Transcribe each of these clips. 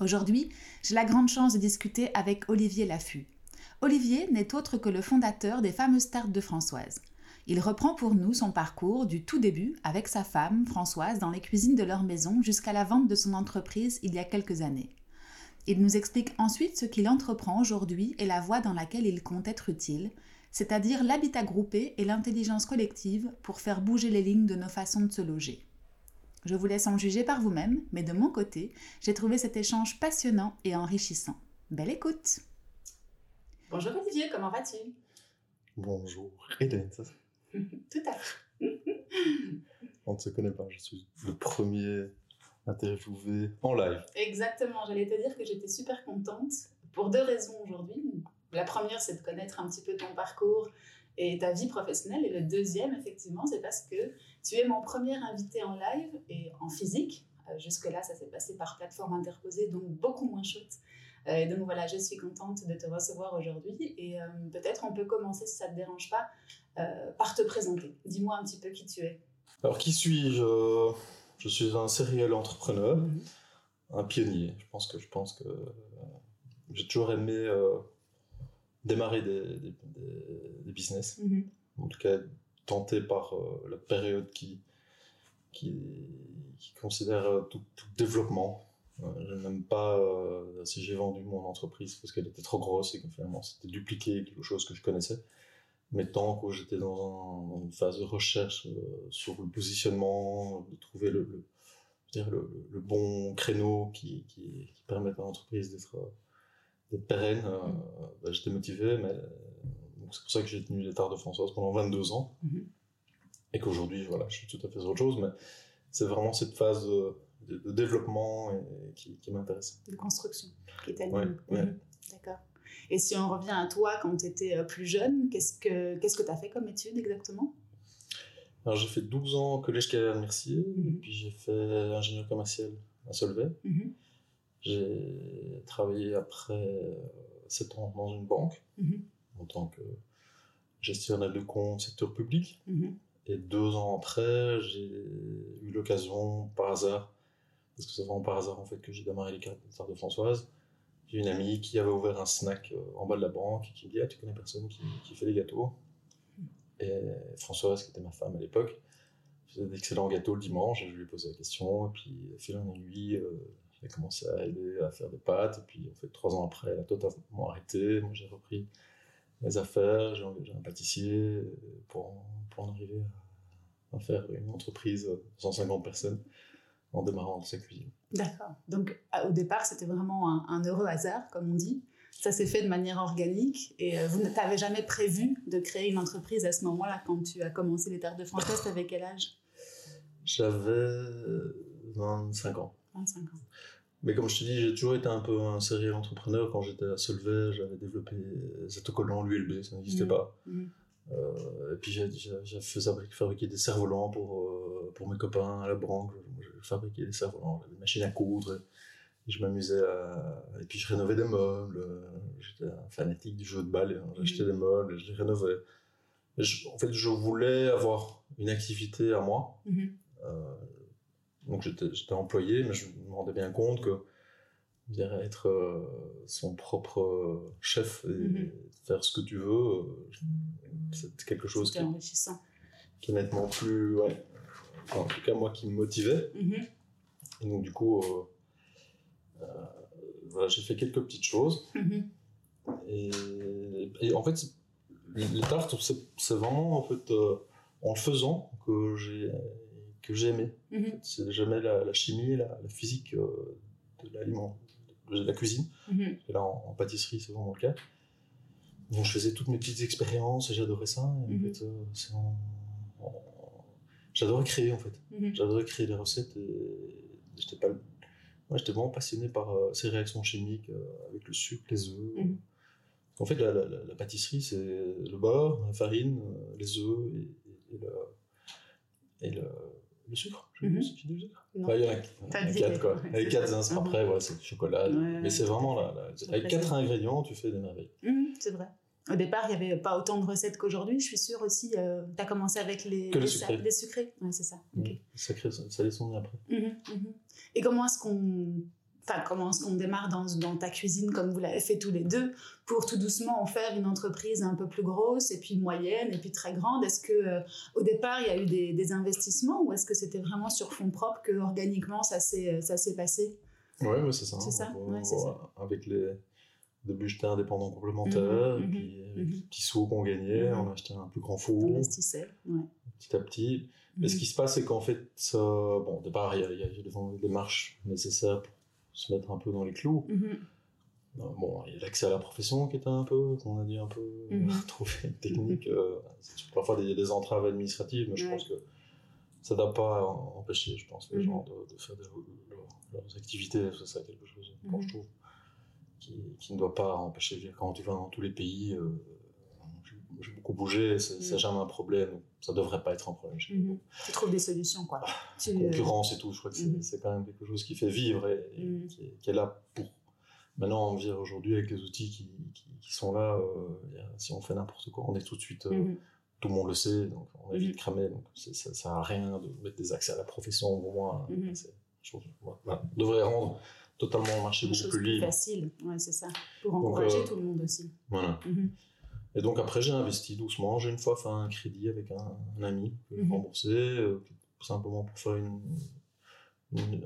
Aujourd'hui, j'ai la grande chance de discuter avec Olivier Laffut. Olivier n'est autre que le fondateur des fameuses tartes de Françoise. Il reprend pour nous son parcours du tout début avec sa femme, Françoise, dans les cuisines de leur maison jusqu'à la vente de son entreprise il y a quelques années. Il nous explique ensuite ce qu'il entreprend aujourd'hui et la voie dans laquelle il compte être utile, c'est-à-dire l'habitat groupé et l'intelligence collective pour faire bouger les lignes de nos façons de se loger. Je vous laisse en juger par vous-même, mais de mon côté, j'ai trouvé cet échange passionnant et enrichissant. Belle écoute Bonjour Olivier, comment vas-tu? Bonjour Hélène. Tout à fait. On ne se connaît pas, je suis le premier interviewé en live. Exactement, j'allais te dire que j'étais super contente pour deux raisons aujourd'hui. La première, c'est de connaître un petit peu ton parcours et ta vie professionnelle. Et le deuxième, effectivement, c'est parce que tu es mon premier invité en live et en physique. Euh, jusque-là, ça s'est passé par plateforme interposée, donc beaucoup moins chouette. Euh, et donc voilà, je suis contente de te recevoir aujourd'hui. Et euh, peut-être on peut commencer, si ça ne te dérange pas, par te présenter. Dis-moi un petit peu qui tu es. Alors, qui suis-je? Je suis un serial entrepreneur, mhm. un pionnier. Je pense que, je pense que j'ai toujours aimé démarrer des, des, business. Mhm. En tout cas, tenté par euh, la période qui, qui, qui considère euh, tout, développement. Euh, je n'aime pas si j'ai vendu mon entreprise parce qu'elle était trop grosse et que finalement c'était dupliqué quelque chose que je connaissais. Mais tant que j'étais dans, une phase de recherche sur le positionnement, de trouver le, le, dire le, le bon créneau qui, qui, qui permette à l'entreprise d'être pérenne. Euh, bah, j'étais motivé, mais c'est pour ça que j'ai tenu l'état de Françoise pendant 22 ans. Mhm. Et qu'aujourd'hui, voilà, je suis tout à fait sur autre chose, mais c'est vraiment cette phase de, développement qui, m'intéresse. De construction, qui t'anime. Mhm. D'accord. Et si on revient à toi quand tu étais euh, plus jeune, qu'est-ce que qu'est-ce que tu as fait comme étude exactement? Alors j'ai fait 12 ans au collège Calais Mercier, mhm. puis j'ai fait ingénieur commercial à Solvay. J'ai travaillé après 7 ans dans une banque mhm. en tant que gestionnaire de compte secteur public. Mhm. Et deux ans après, j'ai eu l'occasion, par hasard, parce que c'est vraiment par hasard en fait que j'ai démarré les cartes de Françoise. J'ai une amie qui avait ouvert un snack euh, en bas de la banque et qui me dit Ah, tu connais personne qui, qui fait des gâteaux? Et Françoise, qui était ma femme à l'époque, faisait d'excellents gâteaux le dimanche. Et je lui ai posé la question. Et puis, fil en aiguille, euh, j'ai commencé à aider à faire des pâtes. Et puis, en fait, trois ans après, elle a totalement arrêté. Moi, j'ai repris mes affaires. J'ai engagé un pâtissier pour, pour en arriver à, faire une entreprise de 150 personnes en démarrant dans sa cuisine. D'accord. Donc, au départ, c'était vraiment un, heureux hasard, comme on dit. Ça s'est fait de manière organique et euh, vous n'avez jamais prévu de créer une entreprise à ce moment-là quand tu as commencé les terres de Françoise. T'avais quel âge? J'avais 25 ans. 25 ans. Mais comme je te dis, j'ai toujours été un peu un sérieux entrepreneur. Quand j'étais à Solvay, j'avais développé des autocollants l'ULB, ça n'existait mmh. pas. Mmh. Euh, et puis j'ai fait fabriquer des cerfs-volants pour, euh, pour mes copains à la branche. J'ai fabriqué des cerfs-volants, j'avais des machines à coudre. Et, je m'amusais à... Et puis je rénovais des meubles. J'étais un fanatique du jeu de balle. Hein. J'achetais mmh. des meubles et je les rénovais. en fait, je voulais avoir une activité à moi. Euh, donc j'étais employé, mais je me rendais bien compte que être euh, son propre euh, chef et mhm. faire ce que tu veux, euh, c'est quelque chose qui, qui, est nettement plus, ouais, en tout cas moi qui me motivait. Mhm. Et donc du coup, voilà, j'ai fait quelques petites choses. Mhm. Et, et, en fait, les tartes, c'est vraiment en fait en le faisant que j'ai que j'ai aimé. Mhm. C'est jamais la, chimie, la, physique euh, de l'aliment, de la cuisine. Mhm. Et là, en, pâtisserie, c'est vraiment le cas. Donc, je faisais toutes mes petites expériences et j'adorais ça. Mhm. Euh, j'adorais créer, en fait. J'adorais créer des recettes et j'étais pas moi, j'étais vraiment passionné par euh, ces réactions chimiques avec le sucre, les œufs. Mhm. En fait, la, la- la- la pâtisserie, c'est le beurre, la farine, les œufs et, et le, et le, le sucre. Mhm. plus si tu dis le sucre. Il y en a, il y en a quatre, quoi. ouais, Avec c'est quatre, ça. hein, Mhm. après, voilà, c'est du chocolat. Ouais, ouais, mais c'est vraiment là, avec quatre ingrédients, tu fais des merveilles. Mhm, c'est vrai. Au départ, il n'y avait pas autant de recettes qu'aujourd'hui. Je suis sûre aussi, tu as commencé avec les, Que les les sucrés. les sucrés. Ouais, c'est ça. Ok. Sacré, ça, les sont après. Et comment est-ce qu'on enfin, comment est-ce qu'on démarre dans, dans ta cuisine comme vous l'avez fait tous les deux pour tout doucement en faire une entreprise un peu plus grosse et puis moyenne et puis très grande? Est-ce que euh, au départ il y a eu des, des investissements ou est-ce que c'était vraiment sur fonds propres que organiquement ça s'est ça s'est passé? Ouais, ouais, c'est ça. C'est ça, On- ouais, c'est ça. Avec les. Début, j'étais indépendant complémentaire, Mhm, et puis avec mhm. les petits sous qu'on gagnait, Mhm. on achetait un plus grand four, Investissait. Ouais. petit à petit. Mais ce Mhm. qui se passe, c'est qu'en fait, bon, au départ, il y a, il y a des démarches nécessaires pour se mettre un peu dans les clous. Mhm. Bon, il y a l'accès à la profession qui était un peu, qu'on a dit un peu, Mhm. trouver une technique. euh, parfois des, des entraves administratives, mais je Ouais. pense que ça ne doit pas empêcher, je pense, les Mhm. gens de, de faire leurs, leurs activités. C'est ça quelque chose, Mhm. je trouve, qui, qui ne doit pas empêcher. Quand tu vas dans tous les pays, euh, j'ai- beaucoup bougé, c'est jamais un problème. Ça devrait pas être un problème. chez nous. Mhm. Tu trouves des solutions quoi. Tu, euh, concurrence et tout, je crois que c'est c'est quand même quelque chose qui fait vivre et, et Mhm. qui, est, qui est là pour. Maintenant, on vit aujourd'hui avec les outils qui, qui, qui sont là. euh, a- si on fait n'importe quoi, on est tout de suite. euh, Mhm. Tout le monde le sait, donc on est vite cramé. Donc ça sert à rien de mettre des accès à la profession. Pour moi, c'est- je trouve- voilà, on devrait rendre totalement le marché beaucoup chose plus plus libre. facile, ouais, c'est ça. Pour encourager euh, tout le monde aussi. Voilà. Et donc après, j'ai investi doucement. J'ai une fois fait un crédit avec un, un ami que j'ai Mhm. remboursé, euh, simplement pour faire une, une,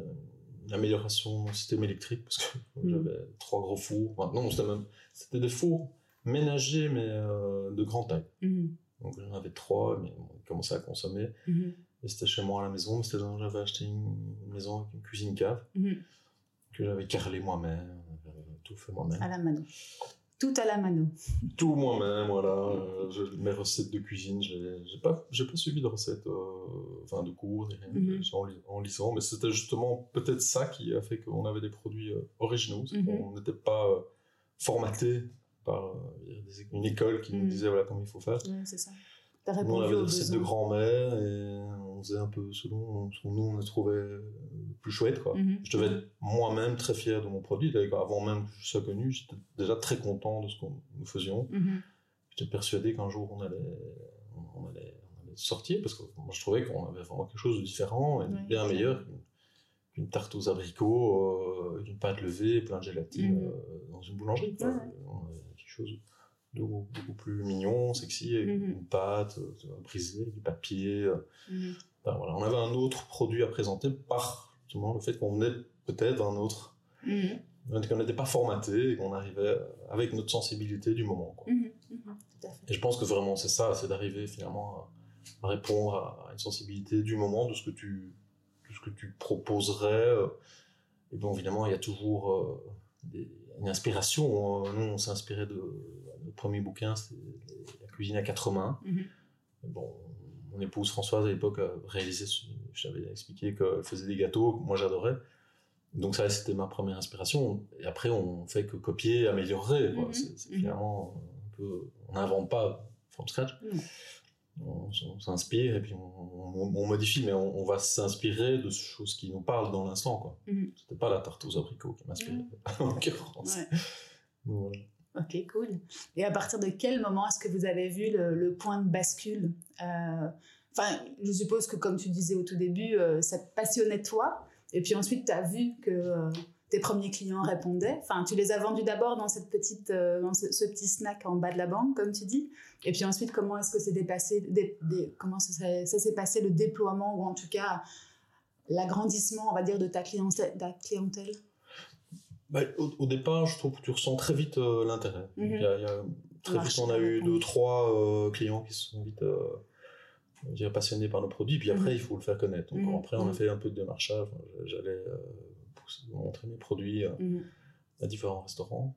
une amélioration mon système électrique, parce que Mhm. j'avais trois gros fours. Enfin, non, c'était même c'était des fours ménagers, mais euh, de grande taille. Mhm. Donc j'en avais trois, mais on commençait à consommer. Et c'était chez moi à la maison, mais c'était j'avais acheté une maison avec une cuisine cave que j'avais carrelé moi-même, j'avais tout fait moi-même. À la mano. Tout à la mano. Tout moi-même, voilà. Euh, je- mes recettes de cuisine, j'ai pas, j'ai pas suivi de recettes, euh, enfin de cours, rien, Mhm. c'est en, li- en lisant, mais c'était justement peut-être ça qui a fait qu'on avait des produits euh, originaux, c'est Mhm. qu'on n'était pas euh, formaté par une école qui nous Mhm. disait voilà comment il faut faire. C'est ça. Nous, on avait des recettes de grand-mère et on faisait un peu selon ce nous on trouvait euh, plus chouette. Quoi. Mhm. Je devais être moi-même très fier de mon produit. D'ailleurs, Avant même que je sois connu, j'étais déjà très content de ce que nous faisions. Mhm. J'étais persuadé qu'un jour on allait, on allait, on allait sortir parce que moi je trouvais qu'on avait vraiment quelque chose de différent et Ouais, bien meilleur qu'une- tarte aux abricots, euh, une pâte levée, plein de gélatine Mhm. euh, dans une boulangerie. quoi. Ouais, ouais. On avait quelque chose beaucoup, beaucoup plus mignon, sexy, avec Mhm. une pâte euh, brisée, du papier. euh. Mhm. Enfin, voilà. On avait un autre produit à présenter par justement, le fait qu'on venait peut-être d'un autre Mhm. qu'on n'était pas formaté et qu'on arrivait avec notre sensibilité du moment. quoi. Tout à fait. Et je pense que vraiment c'est ça, c'est d'arriver finalement à, à répondre à, à une sensibilité du moment, de ce que tu, de ce que tu proposerais. euh. Et bon, évidemment, il y a toujours des- une inspiration. hein. Nous, on s'est inspiré de notre premier bouquin, c'est La cuisine à quatre mains. Mhm. Bon, mon épouse Françoise à l'époque a réalisé, ce- je t'avais expliqué qu'elle faisait des gâteaux, que moi j'adorais. Donc ça, c'était ma première inspiration. Et après, on fait que copier, améliorer. quoi. Mhm. C'est c'est Mhm. finalement un peu, on n'invente pas from scratch. On, s'inspire et puis on, on- on modifie, mais on, va s'inspirer de choses qui nous parlent dans l'instant. quoi. Mhm. C'était pas la tarte aux abricots qui m'inspirait, en l'occurrence. Ouais. Voilà. Ok, cool. Et à partir de quel moment est-ce que vous avez vu le, point de bascule Euh, Enfin, je suppose que comme tu disais au tout début, euh, ça passionnait toi, et puis ensuite tu as vu que euh, tes premiers clients répondaient. Enfin, tu les as vendus d'abord dans cette petite, dans ce, petit snack en bas de la banque, comme tu dis. Et puis ensuite, comment est-ce que c'est dépassé, dé- dé- comment ça, s'est- passé le déploiement ou en tout cas l'agrandissement, on va dire, de ta clientèle? Bah, au, au départ, je trouve que tu ressens très vite euh, l'intérêt. Mhm. Y a- il y a- très vite, on a eu deux, trois euh, clients qui se sont vite euh, passionnés par nos produits. Puis après, Mhm. il faut le faire connaître. Donc Mhm. après, on a fait un peu de démarchage. J'allais euh, montrer mes produits à différents restaurants.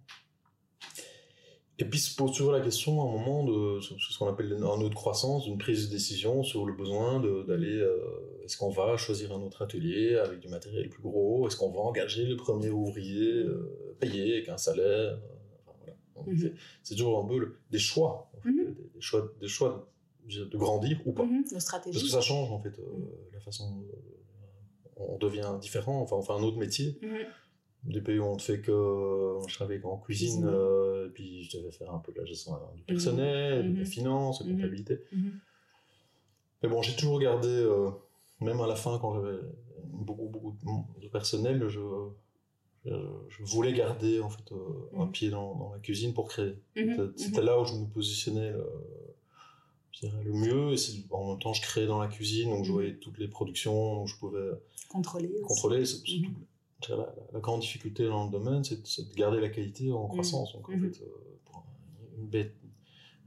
Et puis se pose toujours la question à un moment de ce qu'on appelle un nœud de croissance, d'une prise de décision sur le besoin d'aller. Euh, est-ce qu'on va choisir un autre atelier avec du matériel plus gros? Est-ce qu'on va engager le premier ouvrier euh, payé avec un salaire? Mhm. C'est toujours un peu des choix, mhm. des, choix, des choix de grandir ou pas. Mhm, stratégie. Parce que ça change en fait euh, la façon. on devient différent, enfin on fait un autre métier des pays où on ne fait que je travaillais en cuisine euh, et puis je devais faire un peu de la gestion du personnel de la mhm. finance de la mhm. comptabilité. Mhm. mais bon j'ai toujours gardé euh, même à la fin quand j'avais beaucoup beaucoup de personnel je, je, voulais garder en fait euh, un pied dans, dans, la cuisine pour créer. C'était là où je me positionnais le mieux et en même temps je créais dans la cuisine donc je voyais toutes les productions donc je pouvais contrôler contrôler la, la, grande difficulté dans le domaine, c'est de garder la qualité en mmh. croissance. Donc, en mmh. fait, euh, pour une bête,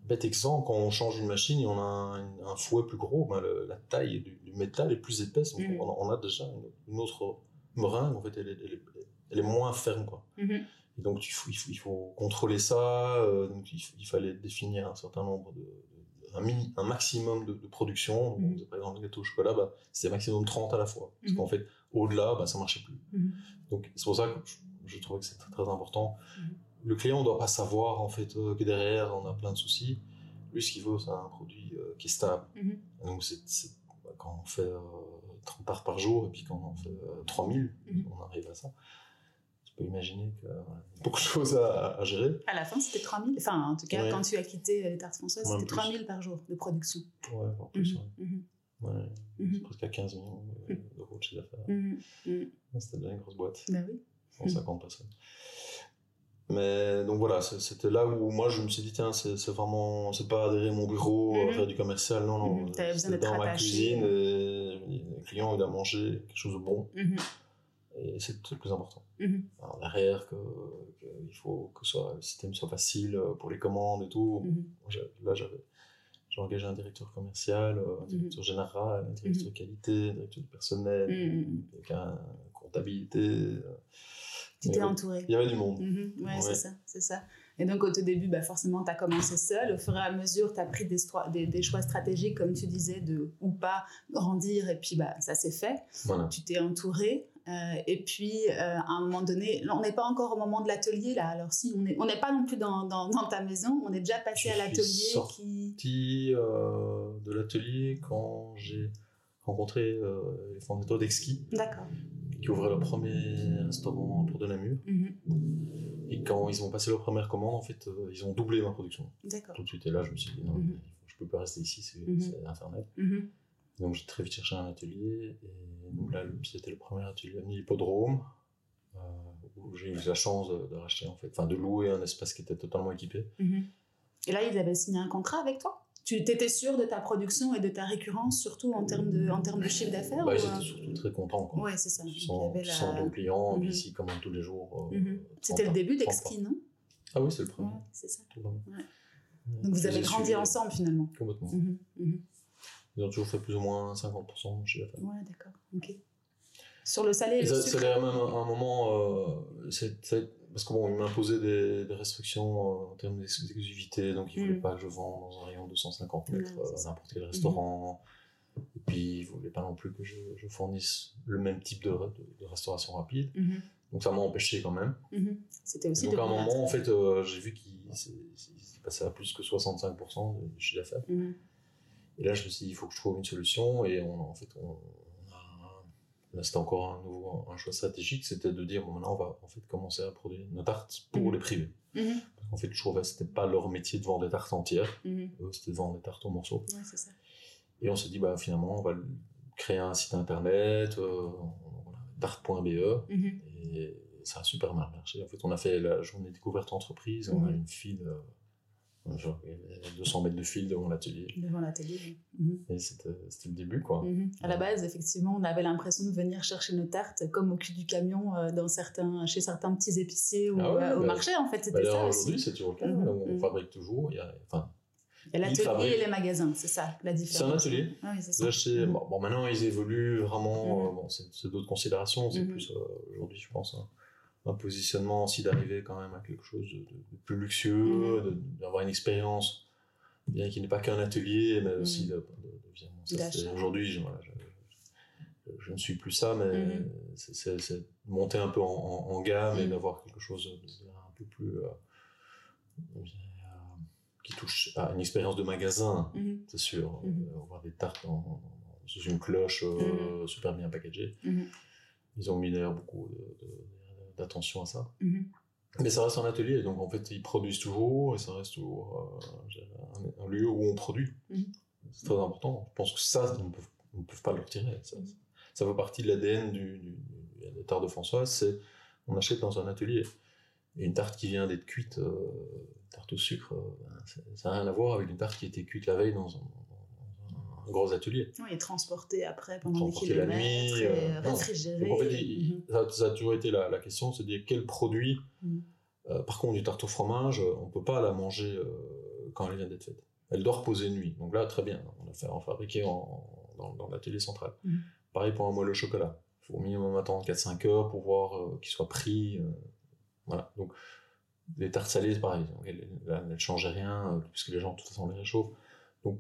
bête, exemple, quand on change une machine et on a un, fouet plus gros, ben la taille du, métal est plus épaisse. Donc, mmh. on, a déjà une, autre meringue, en fait, elle, elle, est moins ferme. Quoi. Et donc, il faut, il faut, contrôler ça. Euh, donc, il, fallait définir un certain nombre de, un, un, maximum de, production. par exemple, le gâteau au chocolat, bah, c'est maximum 30 à la fois. Parce qu'en fait, au-delà, bah, ça marchait plus. Mhm. Donc c'est pour ça que je, trouvais que c'est très, important. Mhm. Le client ne doit pas savoir en fait euh, que derrière on a plein de soucis. Lui, ce qu'il veut, c'est un produit euh, qui est stable. Mhm. Donc c'est, bah, quand on fait 30 euh, parts par jour et puis quand on fait 3000, on arrive à ça. Tu peux imaginer qu'il y a beaucoup de choses à, gérer. À la fin, c'était 3000. Enfin, en tout cas, quand tu as quitté les tartes françaises, c'était 3000 par jour de production. Ouais, en plus. Ouais, mhm. presque à 15 millions mhm. d'euros de chiffre d'affaires. Mhm. C'était bien une grosse boîte. Bah oui. 150 personnes. Mais donc voilà, c'était là où moi je me suis dit, tiens, c'est vraiment, c'est pas adhérer à mon bureau, faire du commercial, non, non. C'était dans ma cuisine et le client il a mangé quelque chose de bon. Et c'est le plus important. Alors derrière, que, il faut que soit, le système soit facile pour les commandes et tout. Là j'avais j'ai engagé un directeur commercial, un mhm. directeur général, un directeur mhm. qualité, un directeur du personnel, mhm. quelqu'un comptabilité. Euh, tu t'es entouré. Il y avait du monde. Oui, ouais, c'est ça, c'est ça. Et donc, au tout début, bah, forcément, tu as commencé seul. Au fur et à mesure, tu as pris des, des, choix stratégiques, comme tu disais, de ou pas grandir. Et puis, bah, ça s'est fait. Tu t'es entouré. Euh, et puis, euh, à un moment donné, on n'est pas encore au moment de l'atelier, là. Alors, si, on n'est on pas non plus dans, dans, ta maison, on est déjà passé à l'atelier. sorti qui... euh, de l'atelier quand j'ai rencontré les fondateurs d'Exki. D'accord. Qui ouvraient leur premier restaurant pour de Namur. Mm Et quand ils ont passé leur première commande, en fait, ils ont doublé ma production. D'accord. Tout de suite, et là, je me suis dit, non, mm je peux pas rester ici, c'est mm infernal. Mm-hmm. Donc j'ai très vite cherché un atelier et donc là c'était le premier atelier à l'hippodrome euh, où j'ai eu la chance de, racheter en fait, enfin de louer un espace qui était totalement équipé. Mhm. Et là ils avaient signé un contrat avec toi? Tu étais sûr de ta production et de ta récurrence surtout en termes de, en termes de chiffre d'affaires bah, Ils étaient surtout très contents. Ouais c'est ça. Sans, la... clients, mhm. ici comme tous les jours. Euh, mhm. C'était le début d'Exki non? Ah oui c'est le premier. c'est ça. Donc vous avez grandi ensemble finalement. Complètement. Ils ont toujours fait plus ou moins 50% chez la femme. Ouais, d'accord. Ok. Sur le salé et, le sucre. même un moment, euh, parce que bon, ils m'imposaient des, des, restrictions euh, en termes d'exclusivité, donc ils ne voulaient mm. pas que je vende dans un rayon de 150 mètres euh, n'importe quel restaurant. Et puis ils voulaient pas non plus que je, je fournisse le même type de, de, restauration rapide. Mm-hmm. Donc ça m'a empêché quand même. Mm-hmm. C'était aussi. donc à un moment, en fait, j'ai vu qu'il passait à plus que 65% de chiffre d'affaires. Mm-hmm. Et là, je me suis dit, il faut que je trouve une solution. Et on, en fait, on, là, c'était encore un nouveau un choix stratégique, c'était de dire, bon, maintenant, on va en fait commencer à produire nos tartes pour mhm. les privés. Mhm. Parce qu'en fait, je trouvais que c'était pas leur métier de vendre des tartes entières, mhm. c'était de vendre des tartes en morceaux. ça. Et on s'est dit, bah, finalement, on va créer un site internet, euh, tarte.be, et ça a super mal marché. En fait, on a fait la journée découverte entreprise, on a une file. Euh, Genre, il y avait 200 mètres de fil devant l'atelier. Devant l'atelier, oui. Et c'était le début, quoi. Mhm. À la base, effectivement, on avait l'impression de venir chercher nos tartes comme au cul du camion euh, dans certains, chez certains petits épiciers ou ah euh, au bah, marché, en fait. C'était bah, ça Aujourd'hui, c'est toujours le cas. Mhm. On mhm. fabrique toujours. Il y a, enfin, et l'atelier et les magasins, c'est ça la différence. C'est un atelier. Ah, oui, ça. bon, maintenant, ils évoluent vraiment. Euh, bon, c'est d'autres considérations. C'est plus aujourd'hui, je pense, un positionnement aussi d'arriver quand même à quelque chose de, de plus luxueux, d'avoir une expérience, bien qu'il n'est pas qu'un atelier, mais aussi Mhm. de, de- aujourd'hui, je, voilà, je, je- je ne suis plus ça, mais Mhm. c'est- monter un peu en, en- en gamme et Mhm. d'avoir quelque chose un peu plus euh, euh, qui touche à une expérience de magasin, Mhm. c'est sûr. Euh, avoir des tartes dans- sous une cloche euh, super bien packagée. Mhm. Ils ont mis d'ailleurs beaucoup de- d'attention à ça. Mhm. Mais ça reste un atelier, donc en fait ils produisent toujours et ça reste toujours euh, un, lieu où on produit. Mhm. C'est très important. Je pense que ça, ils ne peuvent pas le retirer. Ça, Mhm. ça fait partie de l'ADN du, du, du- des tartes de Françoise, c'est on achète dans un atelier. Et une tarte qui vient d'être cuite, euh, tarte au sucre, euh, ben, ça n'a rien à voir avec une tarte qui a été cuite la veille dans un, un gros atelier. Oui, et transporté après pendant des Transporté la kilomètres, nuit, et euh, réfrigéré. Donc en fait, il- Mhm. ça, ça a toujours été la, la question, c'est de dire quel produit. Mhm. Euh, par contre, du tarte au fromage, on peut pas la manger euh, quand elle vient d'être faite. Elle doit reposer une nuit. Donc là, très bien, on a fait en fabriquer en, dans, dans l'atelier central. Mhm. Pareil pour un moelle au chocolat. Il faut au minimum attendre 4-5 heures pour voir euh, qu'il soit pris. voilà. Donc, les tartes salées, c'est pareil. Donc, elles ne changent rien, puisque les gens, de toute façon, les réchauffent. Donc,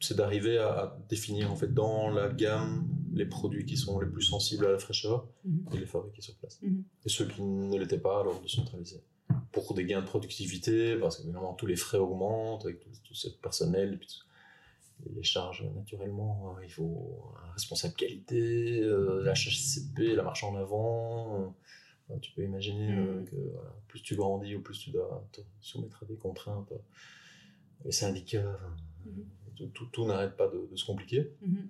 c'est d'arriver à, à définir, en fait, dans la gamme, les produits qui sont les plus sensibles à la fraîcheur Mhm. et les fabriquer sur place. Mhm. Et ceux qui ne l'étaient pas, alors de centraliser. Pour des gains de productivité, parce que évidemment tous les frais augmentent avec tout, tout ce personnel, et puis tout- les charges naturellement, il faut un responsable qualité, euh, la HACCP, la marche en avant. euh, tu peux imaginer euh, Mhm. que voilà, plus tu grandis ou plus tu dois te soumettre à des contraintes. les syndicats. Tout, tout- n'arrête pas de- de se compliquer. Mhm.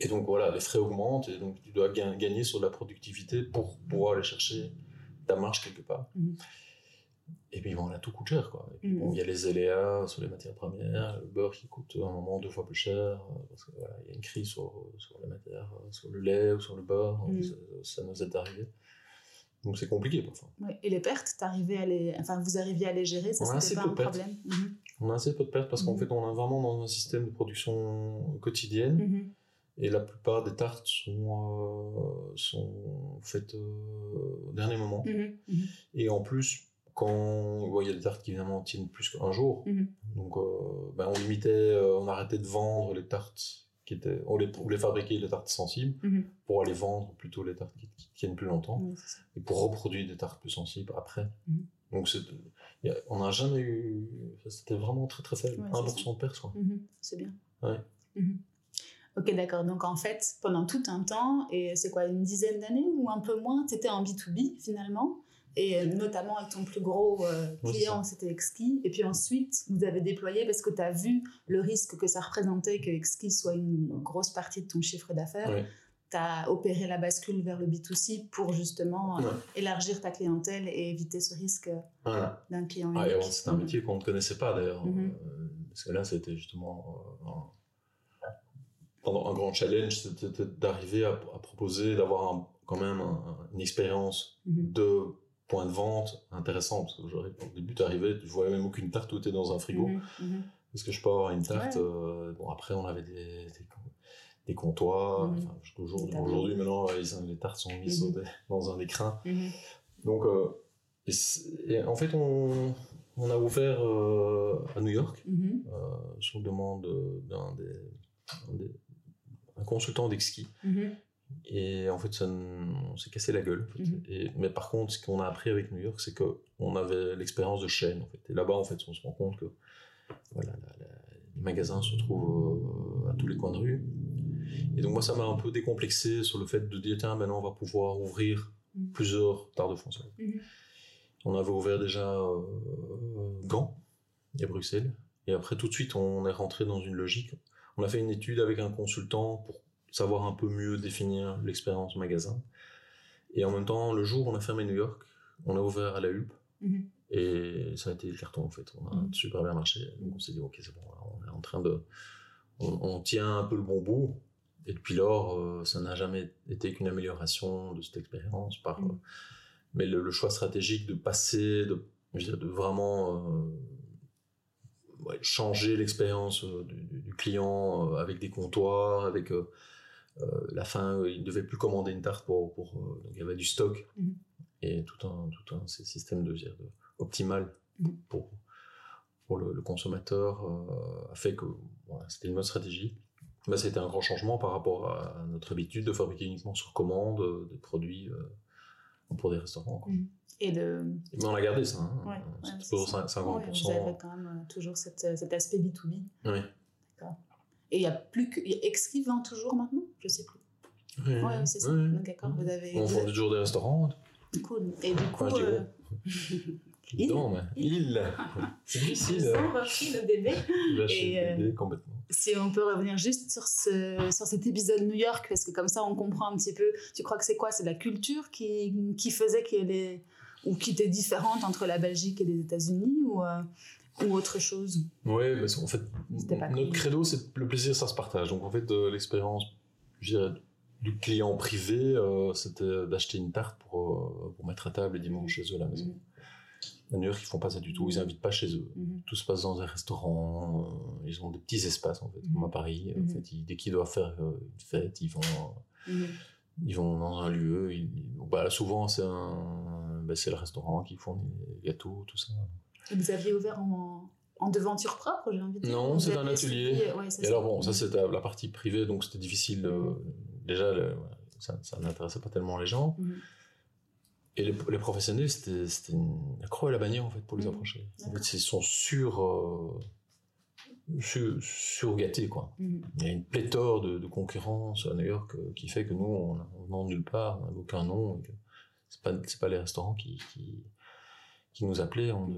Et donc voilà, les frais augmentent et donc tu dois ga- gagner sur la productivité pour pouvoir aller chercher ta marge quelque part. Mhm. Et puis voilà, tout coûte cher quoi. Mhm. bon, il y a les aléas sur les matières premières, le beurre qui coûte à un moment deux fois plus cher euh, parce que voilà, il y a une crise sur, sur les matières, euh, sur le lait ou sur le beurre, ça, ça nous est arrivé. Donc c'est compliqué parfois. Ouais. Et les pertes, t'arrivais à les... enfin, vous arriviez à les gérer, ça c'était pas un pertes. problème? On a assez peu de pertes parce qu'en Mhm. fait on est vraiment dans un système de production quotidienne. Mhm. Et la plupart des tartes sont, euh, sont faites euh, au dernier moment. Mhm. Et en plus, quand ouais, il y a des tartes qui évidemment tiennent plus qu'un jour, donc euh, ben, on limitait, on arrêtait de vendre les tartes qui étaient, on les, on les fabriquait les tartes sensibles pour aller vendre plutôt les tartes qui, qui tiennent plus longtemps et pour reproduire des tartes plus sensibles après. Donc a- on n'a jamais eu, c'était vraiment très très faible, Ouais, c'est 1% de perte quoi. C'est bien. Ouais. Mhm. Ok, d'accord. Donc en fait, pendant tout un temps, et c'est quoi, une dizaine d'années ou un peu moins, tu étais en B2B finalement, et euh, notamment avec ton plus gros euh, client, c'était Exki. Et puis ensuite, vous avez déployé parce que tu as vu le risque que ça représentait que Exki soit une grosse partie de ton chiffre d'affaires. Ouais. Tu as opéré la bascule vers le B2C pour justement euh, Ouais. élargir ta clientèle et éviter ce risque Voilà. d'un client Ah, unique. c'était un Mhm. métier qu'on ne connaissait pas d'ailleurs. Mhm. Euh, parce que là, c'était justement euh, un, un grand challenge, c'était d'arriver à, à proposer, d'avoir quand même un- une expérience Mhm. de point de vente intéressante. Parce que au début, tu arrivais, tu voyais même aucune tarte où tu dans un frigo. Est-ce que je peux avoir une tarte Ouais. euh, Bon, après, on avait des, des, des comptoirs. Mhm. Enfin. Aujourd'hui, maintenant, ils- les tartes sont mises Mhm. dans un écrin. Mhm. Donc, euh, et c'est- et en fait, on, on a ouvert euh, à New York euh, sur demande d'un des, un des- un consultant d'exki. Et en fait, ça, on s'est cassé la gueule. en fait. Et, mais par contre, ce qu'on a appris avec New York, c'est qu'on avait l'expérience de chaîne. En fait. Et là-bas, en fait, on se rend compte que voilà, la- la- les magasins se trouvent euh, à tous les coins de rue. Et donc, moi, ça m'a un peu décomplexé sur le fait de dire tiens, maintenant, on va pouvoir ouvrir Mhm. plusieurs tartes de France. Mhm. On avait ouvert déjà euh, Gand et Bruxelles. Et après, tout de suite, on est rentré dans une logique. On a fait une étude avec un consultant pour savoir un peu mieux définir l'expérience magasin. Et en même temps, le jour où on a fermé New York, on a ouvert à la Hulpe. Mhm. Et ça a été le carton, en fait. On a Mhm. super bien marché. Donc, on s'est dit, OK, c'est bon, on est en train de. On, on tient un peu le bon bout. Et depuis lors, euh, ça n'a jamais été qu'une amélioration de cette expérience. Par, Mhm. euh, mais le, le choix stratégique de passer, de, vraiment euh, ouais, changer l'expérience du, client avec des comptoirs, avec euh, la fin, il ne devait plus commander une tarte pour. pour donc il y avait du stock. Mhm. et tout un, tout un système de, de optimal mm. pour, pour le, consommateur a fait que c'était une bonne stratégie. Mais c'était un grand changement par rapport à notre habitude de fabriquer uniquement sur commande des produits pour des restaurants. Mm. Et de... Mais on a gardé ça. Hein. c'est toujours 50%. vous avez quand même toujours cet aspect B2B. Oui. D'accord. Et il y a plus que. Exquis vend toujours maintenant? Je sais plus. Oui, ouais, c'est ça. D'accord, vous avez. On vend toujours des restaurants. Cool. Et du coup. euh... il. Non, il. C'est difficile. Sans repris le bébé. Et le bébé complètement. Si on peut revenir juste sur, ce, sur cet épisode New York, parce que comme ça on comprend un petit peu. Tu crois que c'est quoi? C'est la culture qui, qui faisait qu'elle est. ou qui était différente entre la Belgique et les États-Unis ou, euh, ou autre chose? Oui, mais en fait, notre credo, c'est le plaisir, ça se partage. Donc en fait, euh, l'expérience du client privé, euh, c'était d'acheter une tarte pour, pour mettre à table les dimanches chez eux à la maison. À New York, ils font pas ça du tout. Ils invitent pas chez eux. Mm-hmm. Tout se passe dans un restaurant. ils ont des petits espaces, en fait, comme à mm-hmm. Paris. En fait, dès qu'ils doivent faire une fête, ils vont, ils vont dans un lieu. bah, souvent, c'est bah, le restaurant qui fournit les gâteaux, tout ça. Vous aviez ouvert en, en devanture propre, j'ai envie de dire Non, c'est un atelier. et alors, bon, ça, c'était la partie privée, donc c'était difficile. déjà, ça, ça n'intéressait pas tellement les gens. Et les, les professionnels, c'était la croix et la bannière, en fait, pour les approcher. En fait, ils sont sur, euh, sur, surgâtés, quoi. Il y a une pléthore de, de, concurrence à New York euh, qui fait que nous, on n'en nulle part, on n'a aucun nom. C'est pas, pas les restaurants qui, qui, qui nous appelaient. On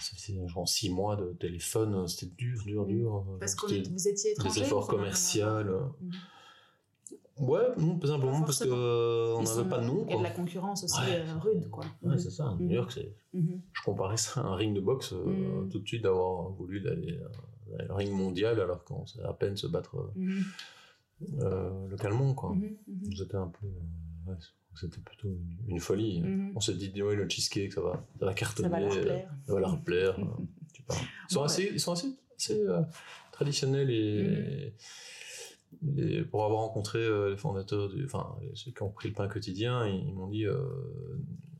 ça faisait genre six mois de téléphone, c'était dur, dur, dur. Parce que vous étiez étranger. Des efforts commerciaux. Ouais, non, pas simplement parce qu'on euh, n'avait pas de nom. Il y a de la concurrence aussi euh, rude, quoi. Ouais, c'est ça. New York, c'est. Mhm. Je comparais ça à un ring de boxe euh, mhm. tout de suite d'avoir voulu d'aller dans le ring mondial alors qu'on sait à peine se battre mhm. localement, quoi. C'était un peu. Ouais, c'était plutôt une, folie. On s'est dit, ouais, le cheesecake, ça va, ça va cartonner. Ça va leur plaire. Ça va leur plaire. tu. Ils sont assez, ils sont assez, assez traditionnels et pour avoir rencontré euh, les fondateurs, du, enfin ceux qui ont pris le pain quotidien, ils, m'ont dit, euh,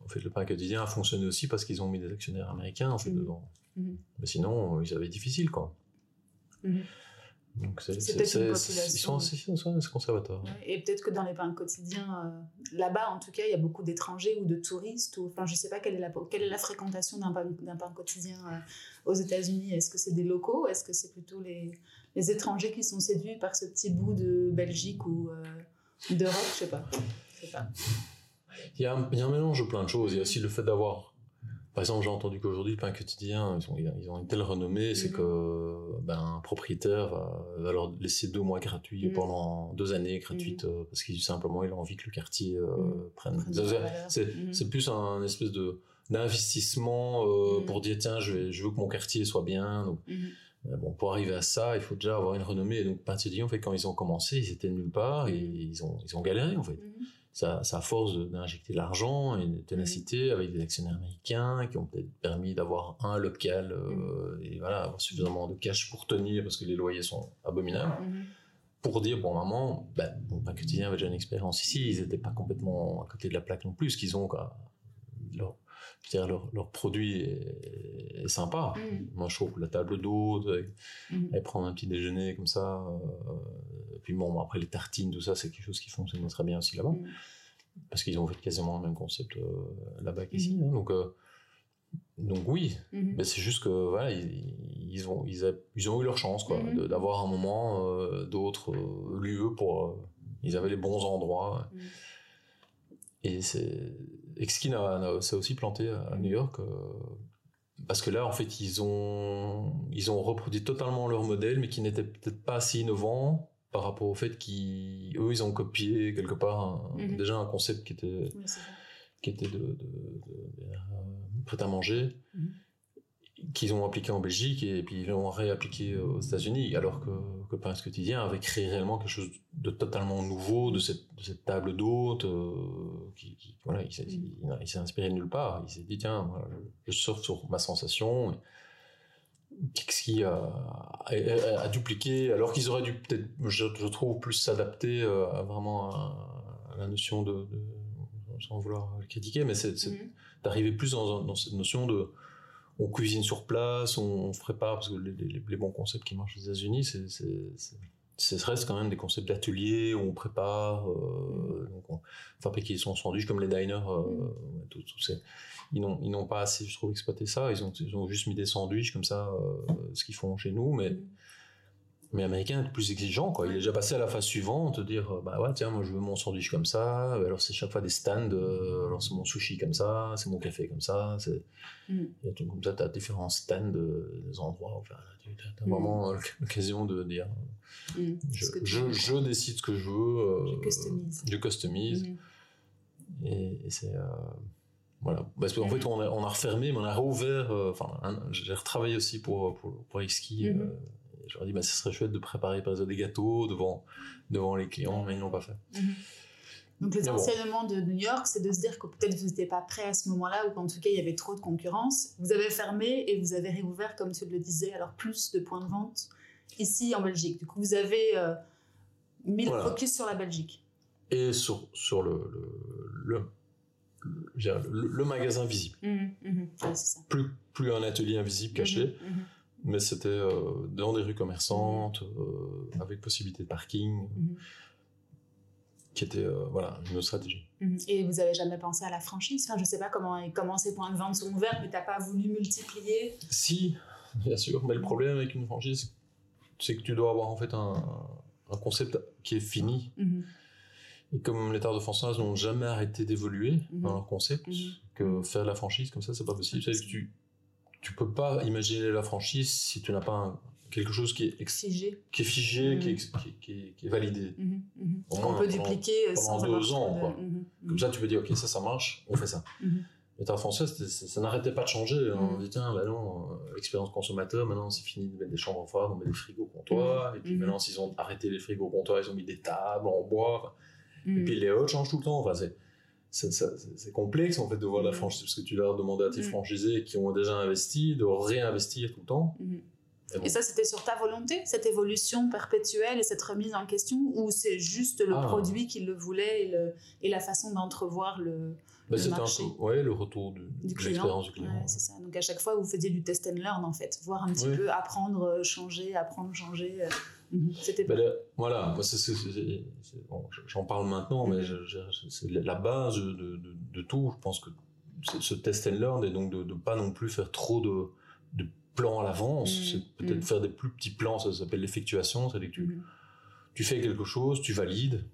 en fait, le pain quotidien a fonctionné aussi parce qu'ils ont mis des actionnaires américains en fait mmh. dedans. Mmh. Mais sinon, ils avaient difficile quoi. Mmh. Donc c'est, Ils sont assez, conservateurs. et peut-être que dans les pains quotidiens, euh, là-bas en tout cas, il y a beaucoup d'étrangers ou de touristes. Ou, enfin, je ne sais pas quelle est la, quelle est la fréquentation d'un pain, d'un pain quotidien aux États-Unis. Est-ce que c'est des locaux? Est-ce que c'est plutôt les, les étrangers qui sont séduits par ce petit bout de Belgique ou euh, d'Europe, je sais pas. sais pas. Il y, a un, il y, a un, mélange de plein de choses. Il y a aussi le fait d'avoir. Par exemple, j'ai entendu qu'aujourd'hui, le pain quotidien, ils ont, ils ont une telle renommée, c'est mhm. que ben, un propriétaire va, leur laisser deux mois gratuits mhm. pendant deux années gratuites mhm. euh, parce qu'il simplement il a envie que le quartier euh, prenne. C'est plus un espèce de d'investissement euh, pour dire tiens, je, vais, je veux que mon quartier soit bien. Donc, bon, pour arriver à ça, il faut déjà avoir une renommée. Et donc, Pintilier, en fait, quand ils ont commencé, ils étaient nulle part et ils ont, ils ont galéré, en fait. Mm. Ça, ça, à force d'injecter de l'argent et de ténacité mm. avec des actionnaires américains qui ont peut-être permis d'avoir un local euh, et voilà, avoir suffisamment de cash pour tenir parce que les loyers sont abominables. Pour dire, bon, maman, ben, bon, Quotidien avait déjà une expérience ici, ils n'étaient pas complètement à côté de la plaque non plus, ce qu'ils ont, quoi. Leur, je dire, leur, leur produit est, sympa. Mm. Moi, je trouve la table d'hôte, mm. et prendre un petit déjeuner comme ça. Euh, puis bon, après les tartines, tout ça, c'est quelque chose qui fonctionne très bien aussi là-bas. Mm. Parce qu'ils ont fait quasiment le même concept euh, là-bas qu'ici. Hein. donc, euh, donc oui, mm-hmm. mais c'est juste que voilà, ils, ont, ils, ont eu leur chance quoi, mm-hmm. d'avoir un moment d'autres lieux pour. ils avaient les bons endroits. Et c'est Exkin s'est aussi planté à New York euh, parce que là, en fait, ils ont ils ont reproduit totalement leur modèle, mais qui n'était peut-être pas assez innovant par rapport au fait qu'eux, ils ont copié quelque part mhm. déjà un concept qui était qui était de, de, de, euh, prêt à manger. Mhm qu'ils ont appliqué en Belgique et puis ils l'ont réappliqué aux États-Unis, alors que, que Quotidien avait créé réellement quelque chose de totalement nouveau de cette, de cette table d'hôte. Euh, qui, qui, voilà, il s'est inspiré de nulle part. Il s'est dit tiens, moi, je, surfe sur ma sensation. Qu'est-ce qui a, a, dupliqué alors qu'ils auraient dû peut-être, je, je, trouve, plus s'adapter euh, à vraiment à, la notion de, de sans vouloir critiquer, mais c'est c'est Mhm. d'arriver plus dans, dans cette notion de on cuisine sur place, on, prépare, parce que les, les- les bons concepts qui marchent aux États-Unis, c'est, ce reste quand même des concepts d'atelier où on prépare, euh, donc on fabrique son sandwich comme les diners, euh, tout, tout ces- ils n'ont, ils n'ont pas assez, je trouve, exploité ça, ils ont, ils ont juste mis des sandwichs comme ça, euh, ce qu'ils font chez nous, mais Mhm. Mais américain est plus exigeant, quoi. Il est déjà passé à la phase suivante, de dire, bah ouais, tiens, moi je veux mon sandwich comme ça, alors c'est chaque fois des stands, euh, alors c'est mon sushi comme ça, c'est mon café comme ça, c'est. Mm. Il y a tout comme ça, t'as différents stands, euh, des endroits, enfin, tu as Mm. vraiment euh, l'occasion de dire, Mhm. je, je, décide ce que je veux, Je customise. je customise, Mhm. et, et c'est. voilà. Parce qu'en Mhm. fait, on a, on a refermé, mais on a rouvert. Enfin, j'ai retravaillé aussi pour, pour, pour Exki. Euh, et je leur ai dit, bah, ce serait chouette de préparer par exemple des gâteaux devant, devant les clients, mais ils l'ont pas fait. Mhm. Donc les Mais bon. enseignements de New York, c'est de se dire que peut-être vous n'étiez pas prêt à ce moment-là ou qu'en tout cas il y avait trop de concurrence. Vous avez fermé et vous avez réouvert, comme tu le disais, alors plus de points de vente ici en Belgique. Du coup, vous avez euh, mis Voilà. le focus sur la Belgique. Et sur, sur le, le, magasin visible. Mhm, mhm. Ouais, c'est ça. Plus, plus un atelier invisible caché, mais c'était euh, dans des rues commerçantes, euh, avec possibilité de parking, mhm, qui était euh, voilà, une autre stratégie. mhm. Et vous avez jamais pensé à la franchise? Enfin, je sais pas comment, comment ces points de vente sont ouverts, mais t'as pas voulu multiplier? Si, bien sûr, mais le problème avec une franchise, c'est que tu dois avoir en fait un, un concept qui est fini. Mhm, Et comme les Tarts de Françoise n'ont jamais arrêté d'évoluer Mhm. dans leur concept, Mhm. que faire de la franchise comme ça, c'est pas possible. C'est C'est-à-dire que tu, tu peux pas imaginer la franchise si tu n'as pas un- quelque chose qui est, Figé. qui est figé, qui, est, ex- qui est- qui est- qui est validé. Mhm, mhm. Au Qu'on peut dupliquer euh, pendant sans deux ans, de- quoi. Mhm. Comme ça, tu peux dire, ok, ça, ça marche, on fait ça. Françaises, c'était- ça, ça n'arrêtait pas de changer. hein. On dit, tiens, bah non, euh, l'expérience consommateur, maintenant, c'est fini de mettre des chambres froides, on met des frigos au comptoir. Et puis maintenant, s'ils ont arrêté les frigos au comptoir, ils ont mis des tables en bois. Et puis les hôtes changent tout le temps. Enfin, c'est, c'est, complexe en fait de voir la Mhm. franchise parce que tu leur demandais à tes Mhm. franchisés qui ont déjà investi de réinvestir tout le temps. Mhm. Et bon. Et ça, c'était sur ta volonté, cette évolution perpétuelle et cette remise en question, ou c'est juste le Ah. produit qui le voulait et, le, et la façon d'entrevoir le, Bah, le marché. un peu ouais, le retour du, du de client l'expérience du client. Ouais, c'est ça. Donc à chaque fois, vous faisiez du test and learn en fait, voir un petit peu, apprendre, euh, changer, apprendre, changer. C'était voilà, bon, j'en parle maintenant, mais c'est la base de, de, de tout. Je pense que ce test and learn et donc de ne pas non plus faire trop de, de plans à l'avance. Mhm. C'est peut-être Mhm. faire des plus petits plans, ça s'appelle l'effectuation. C'est-à-dire que tu, Mhm. tu fais quelque chose, tu valides,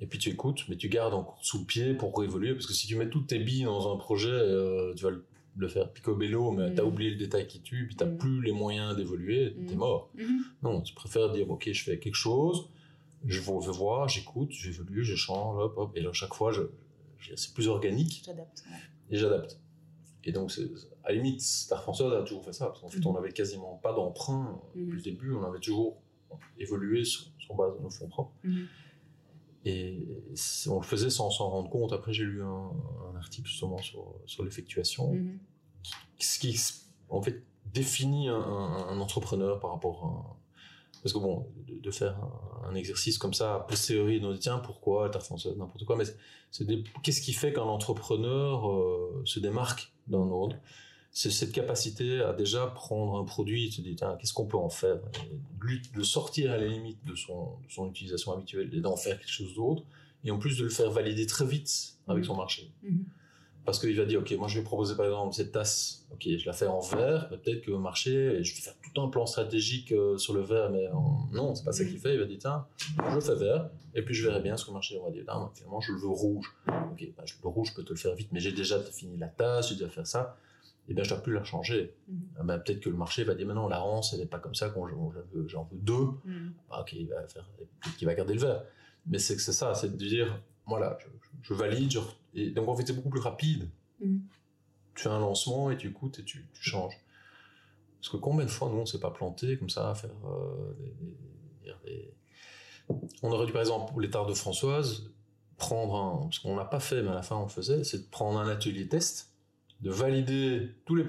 et puis tu écoutes, mais tu gardes encore sous le pied pour évoluer, parce que si tu mets toutes tes billes dans un projet, euh, tu vas le, le faire picobello, mais Mm. t'as oublié le détail qui tue, puis t'as Mm. plus les moyens d'évoluer, t'es Mm. mort. Mhm. Non, tu préfères dire, ok, je fais quelque chose, je vais vais voir, j'écoute, j'évolue, je change, hop, hop, et à chaque fois, je, je- c'est plus organique, J'adapte. ouais. et j'adapte. Et donc, c'est- à la limite, Star Françoise a toujours fait ça, parce qu'en fait, on avait quasiment pas d'emprunt depuis le début, on avait toujours évolué sur, sur base de nos fonds propres. Mhm. Et on le faisait sans s'en rendre compte. Après, j'ai lu un, un article justement sur, sur l'effectuation, Mhm. Ce qui en fait définit un, entrepreneur par rapport à. Parce que bon, de, de faire un, exercice comme ça, a posteriori, dit tiens, pourquoi française, n'importe quoi, mais c'est- des- qu'est-ce qui fait qu'un entrepreneur euh, se démarque d'un autre? C'est cette capacité à déjà prendre un produit et se dire tiens, qu'est-ce qu'on peut en faire? Et de sortir à la limite de son, de son utilisation habituelle et d'en faire quelque chose d'autre et en plus de le faire valider très vite avec son marché Mhm. Parce qu'il va dire ok moi je vais proposer par exemple cette tasse. Ok je la fais en verre mais peut-être que le marché et je vais faire tout un plan stratégique euh, sur le verre mais en- non c'est pas ça qu'il fait. Il va dire tiens je fais vert et puis je verrai bien ce que le marché va dire. Moi, finalement je le veux rouge. Ok bah, je- le rouge je peux te le faire vite mais j'ai déjà fini la tasse j'ai déjà fait ça. Et bien je dois plus la changer. Ben, peut-être que le marché va dire maintenant la rance elle n'est pas comme ça quand j'en veux, deux. Mhm. ah, ok, il va faire, peut-être qu'il va garder le verre. Mais c'est que c'est ça, c'est de dire, voilà, je, valide, je et donc en fait c'est beaucoup plus rapide. Mhm. Tu fais un lancement et tu écoutes et tu, tu changes. Parce que combien de fois nous on s'est pas planté comme ça à faire euh, des, des- des- On aurait dû par exemple pour les tartes de Françoise prendre un, parce qu'on l'a pas fait mais à la fin on le faisait, c'est de prendre un atelier test, de valider tous les,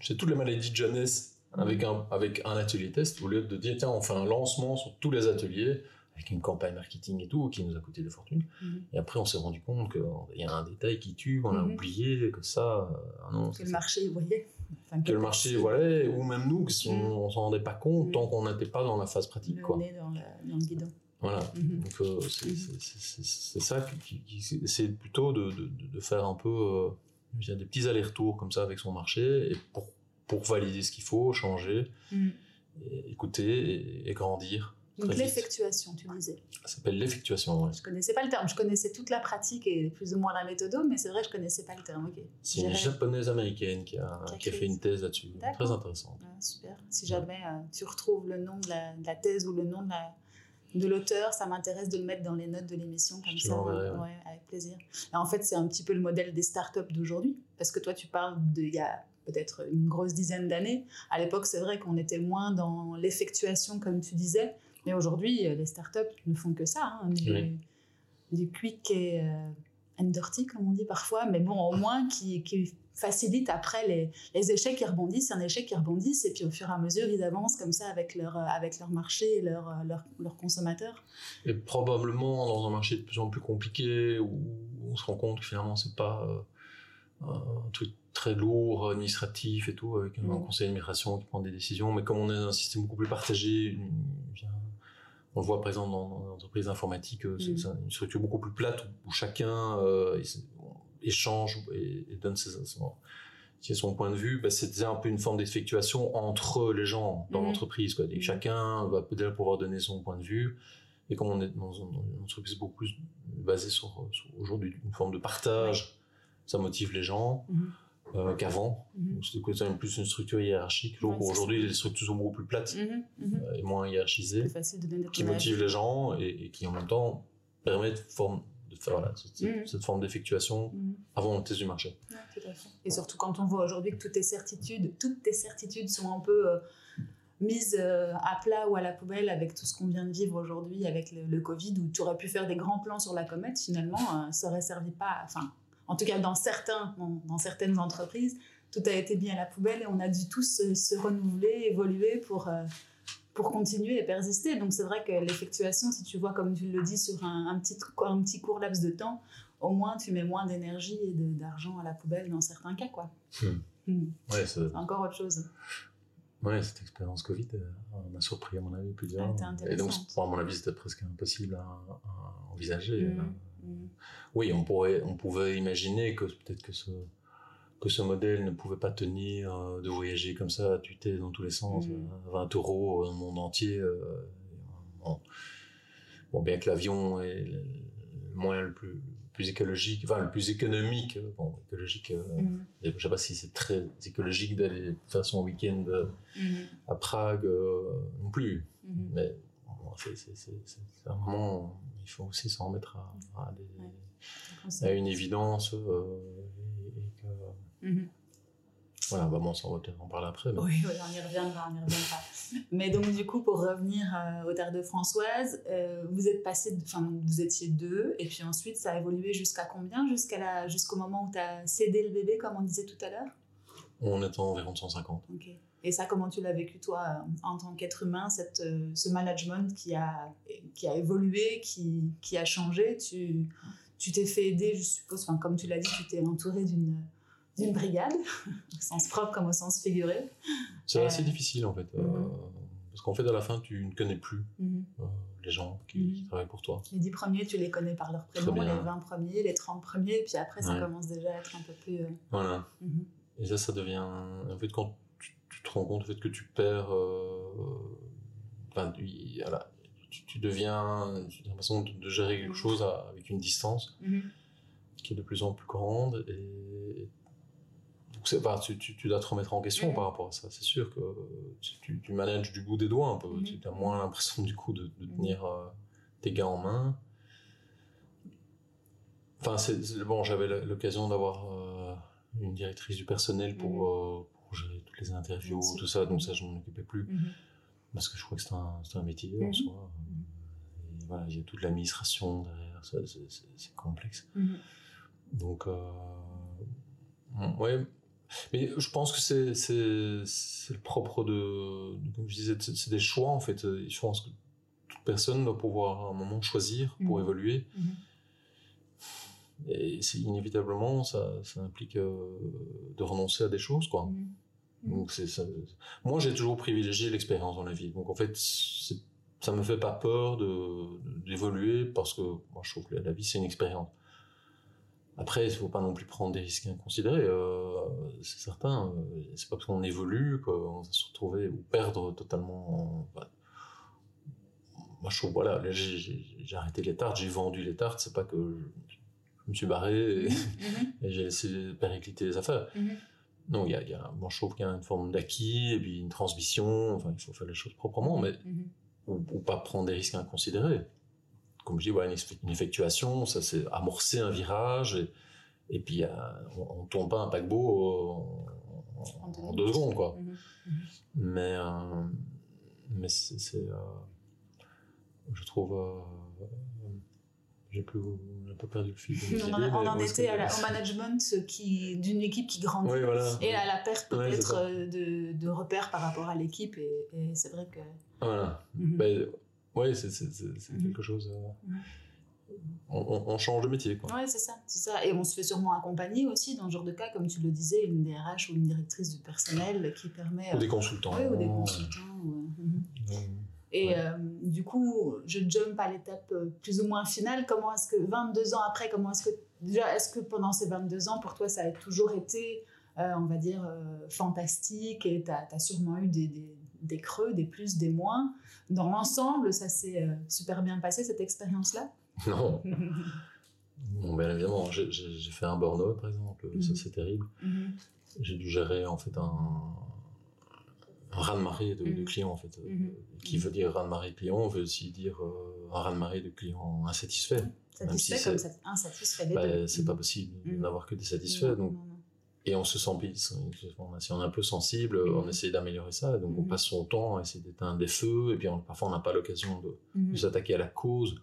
c'est toutes les maladies de jeunesse avec un, avec un atelier test, au lieu de dire, tiens, on fait un lancement sur tous les ateliers, avec une campagne marketing et tout, qui nous a coûté des fortunes. Mhm. Et après, on s'est rendu compte qu'il y a un détail qui tue, qu'on a Mhm. oublié, que ça, euh, non, Que le marché, vous voyez. Enfin, que le marché, voilà, ou même nous, que on, Mhm. on s'en rendait pas compte tant qu'on n'était pas dans la phase pratique, le quoi. nez dans le, dans le guidon. Voilà. Donc euh, c'est ça qui, qui- c'est plutôt de, de, de faire un peu euh, des petits allers-retours comme ça avec son marché et pour, pour valider ce qu'il faut, changer, et écouter et, et grandir. Donc l'effectuation, tu disais. Ça s'appelle l'effectuation. ouais. Je connaissais pas le terme. Je connaissais toute la pratique et plus ou moins la méthode, mais c'est vrai, je connaissais pas le terme. C'est une japonaise américaine qui a, Qui fait une thèse là-dessus. Très intéressante. Ah, super. Si jamais euh, tu retrouves le nom de la, de la thèse ou le nom de la- de l'auteur, ça m'intéresse de le mettre dans les notes de l'émission comme Je ça. ouais. ouais, avec plaisir. Et en fait, c'est un petit peu le modèle des startups d'aujourd'hui, parce que toi, tu parles d'il y a peut-être une grosse dizaine d'années. À l'époque, c'est vrai qu'on était moins dans l'effectuation, comme tu disais, mais aujourd'hui, euh, les startups ne font que ça, hein, du, Oui. du quick et euh, and dirty, comme on dit parfois, mais bon, au moins qui, qui facilite après les, les échecs qui rebondissent, un échec qui rebondissent, et puis au fur et à mesure, ils avancent comme ça avec leur, euh, avec leur marché et leurs leur, leur consommateurs. Et probablement dans un marché de plus en plus compliqué où on se rend compte que finalement c'est pas euh, un truc très lourd, administratif et tout, avec un Mm. conseil d'administration qui prend des décisions, mais comme on est dans un système beaucoup plus partagé, une- on le voit exemple dans, dans les entreprises informatiques, euh, c'est Mm. une structure beaucoup plus plate où, où chacun euh, échange et, et donne ses, son, son point de vue, bah, c'est déjà un peu une forme d'effectuation entre les gens dans Mhm. l'entreprise. Quoi. Et Mhm. chacun va peut-être pouvoir donner son point de vue. Et comme on est dans une, entreprise beaucoup plus basée sur, sur aujourd'hui une forme de partage, ça motive les gens. Euh, qu'avant. Donc, C'était quand même plus une structure hiérarchique. Ouais, aujourd'hui, les structures sont beaucoup plus plates Mhm, mhm. euh, et moins hiérarchisées, qui motivent les gens et, et qui en même temps permettent de, forme, de faire voilà, cette, Mhm. cette forme d'effectuation avant le test du marché. Ouais, tout à fait. Et surtout quand on voit aujourd'hui que toutes tes certitudes, toutes tes certitudes sont un peu euh, mises euh, à plat ou à la poubelle avec tout ce qu'on vient de vivre aujourd'hui avec le, le Covid, où tu aurais pu faire des grands plans sur la comète, finalement, euh, ça aurait servi pas. Enfin, en tout cas, dans certains, dans, dans certaines entreprises, tout a été mis à la poubelle et on a dû tous se, se renouveler, évoluer pour. euh, pour continuer et persister. Donc c'est vrai que l'effectuation, si tu vois comme tu le dis sur un, un petit, un petit court laps de temps, au moins tu mets moins d'énergie et d'argent à la poubelle dans certains cas. quoi. Hmm. Hmm. Ouais, c'est- C'est encore autre chose. Ouais, cette expérience Covid euh, m'a surpris, à mon avis, plusieurs. Était et donc, à mon avis, c'était presque impossible à, à envisager. Mhm. Euh, Mhm. Oui, on, pourrait, on pouvait imaginer que peut-être que ce, que ce modèle ne pouvait pas tenir euh, de voyager comme ça, à tuer dans tous les sens, Mhm. euh, 20 euros dans le monde entier. euh, bon. Bon, bien que l'avion est le moyen le plus, le plus écologique, enfin le plus économique, euh, bon, écologique, euh, Mhm. je sais pas si c'est très écologique d'aller faire son week-end euh, Mhm. à Prague euh, non plus. Mais c'est moment, il faut aussi s'en remettre à, à des- Ouais. à une évidence euh, et, et que Mhm. voilà, bah bon, on va peut-être en parler après. mais- Oui, oui, on y reviendra, on y reviendra. Mais donc, du coup, pour revenir euh, au Terre de Françoise, euh, vous êtes passé, enfin, vous étiez deux, et puis ensuite, ça a évolué jusqu'à combien? Jusqu'à jusqu'au moment où tu as cédé le bébé, comme on disait tout à l'heure? On est environ de 150. Ok. Et ça, comment tu l'as vécu, toi, en tant qu'être humain, cette, euh, ce management qui a, qui a évolué, qui, qui a changé? Tu tu t'es fait aider, je suppose, enfin, comme tu l'as dit, tu t'es entouré d'une d'une brigade, au sens propre comme au sens figuré. C'est Euh, assez difficile en fait. euh, mhm. parce qu'en fait, à la fin, tu ne connais plus Mhm. euh, les gens qui, Mhm. qui travaillent pour toi. Les 10 premiers, tu les connais par leur prénom, les 20 premiers, les 30 premiers, et puis après, ça Ouais. commence déjà à être un peu plus. Voilà. Et ça, ça devient. En fait, quand tu, te rends compte en fait, que tu perds. euh, Enfin, tu- voilà, tu, tu deviens. Tu as l'impression de, de gérer quelque chose à- avec une distance Mhm. qui est de plus en plus grande. Et. Donc, tu, tu, tu dois te remettre en question par rapport à ça. C'est sûr que tu, tu, manages du bout des doigts un peu. Mhm. Tu as moins l'impression du coup de, de Mhm. tenir euh, tes gars en main. Enfin, c'est, bon, j'avais l'occasion d'avoir euh, une directrice du personnel pour, euh, pour gérer toutes les interviews, tout ça, donc ça, je m'en occupais plus. Mhm. Parce que je crois que c'est un, un métier en Mhm. soi. Et voilà, il y a toute l'administration derrière, ça, c'est, complexe. Donc, euh, ouais. Mais je pense que c'est, le propre de, de- comme je disais, c'est, des choix en fait. Je pense que toute personne doit pouvoir à un moment choisir pour évoluer. Et c'est inévitablement, ça, ça implique euh, de renoncer à des choses, quoi. Donc c'est ça. Moi, j'ai toujours privilégié l'expérience dans la vie. Donc en fait, ça me fait pas peur d'évoluer parce que moi, je trouve que la vie c'est une expérience. Après, il faut pas non plus prendre des risques inconsidérés. Euh, c'est certain. euh, C'est pas parce qu'on évolue qu'on va se retrouver ou perdre totalement. bah, moi, je trouve voilà, là, j'ai- arrêté les tartes, j'ai vendu les tartes. C'est pas que je, je me suis barré et, Mhm. et j'ai laissé péricliter les affaires. Mhm. Non, il y a, y a, moi je trouve qu'il y a une forme d'acquis et puis une transmission. Enfin, il faut faire les choses proprement, mais Mhm. ou, ou pas prendre des risques inconsidérés. Comme je dis, voilà, une, eff- une effectuation, ça c'est amorcer un virage et, et puis euh, on, on tourne pas un paquebot en, en- En deux secondes, quoi. Mhm. Mais, euh, mais c'est, c'est, euh, je trouve, euh, j'ai plus, un peu perdu le fil. On en, on en était que- à la- au management qui, d'une équipe qui grandit Oui, voilà. et à la perte Ouais, peut-être euh, de, de repères par rapport à l'équipe. Et, et c'est vrai que. Voilà. Mhm. Ben, ouais, c'est, Mhm. quelque chose. euh, Mhm. on, on- on change de métier. Ouais, c'est ça, c'est ça. Et on se fait sûrement accompagner aussi dans ce genre de cas, comme tu le disais, une DRH ou une directrice du personnel qui permet. Ou des consultants. Ouais, ou des consultants. ou, euh, mhm. Et Ouais. euh, du coup, je jump à l'étape euh, plus ou moins finale. Comment est-ce que, 22 ans après, comment est-ce que, déjà, est-ce que pendant ces 22 ans, pour toi, ça a toujours été, euh, on va dire, euh, fantastique et tu as, sûrement eu des, des, des creux, des plus, des moins? Dans l'ensemble, ça s'est super bien passé, cette expérience-là? Non, Bon, bien évidemment, j'ai fait un burn-out, par exemple, ça Mhm. c'est terrible. Mhm. J'ai dû gérer en fait un, un raz-de-marée de, de Mhm. clients, en fait. Euh, Mhm. Qui veut dire raz-de-marée de clients, veut aussi dire euh, un raz-de-marée de clients insatisfaits. Même si Satisfait comme ça, insatisfait les Bah, deux. c'est pas possible de Mhm. n'avoir que des satisfaits. Donc, et on se sent. On- Si on est un peu sensible, on essaie d'améliorer ça. Donc on passe son temps à essayer d'éteindre des feux. Et puis on- parfois on n'a pas l'occasion de, de s'attaquer à la cause.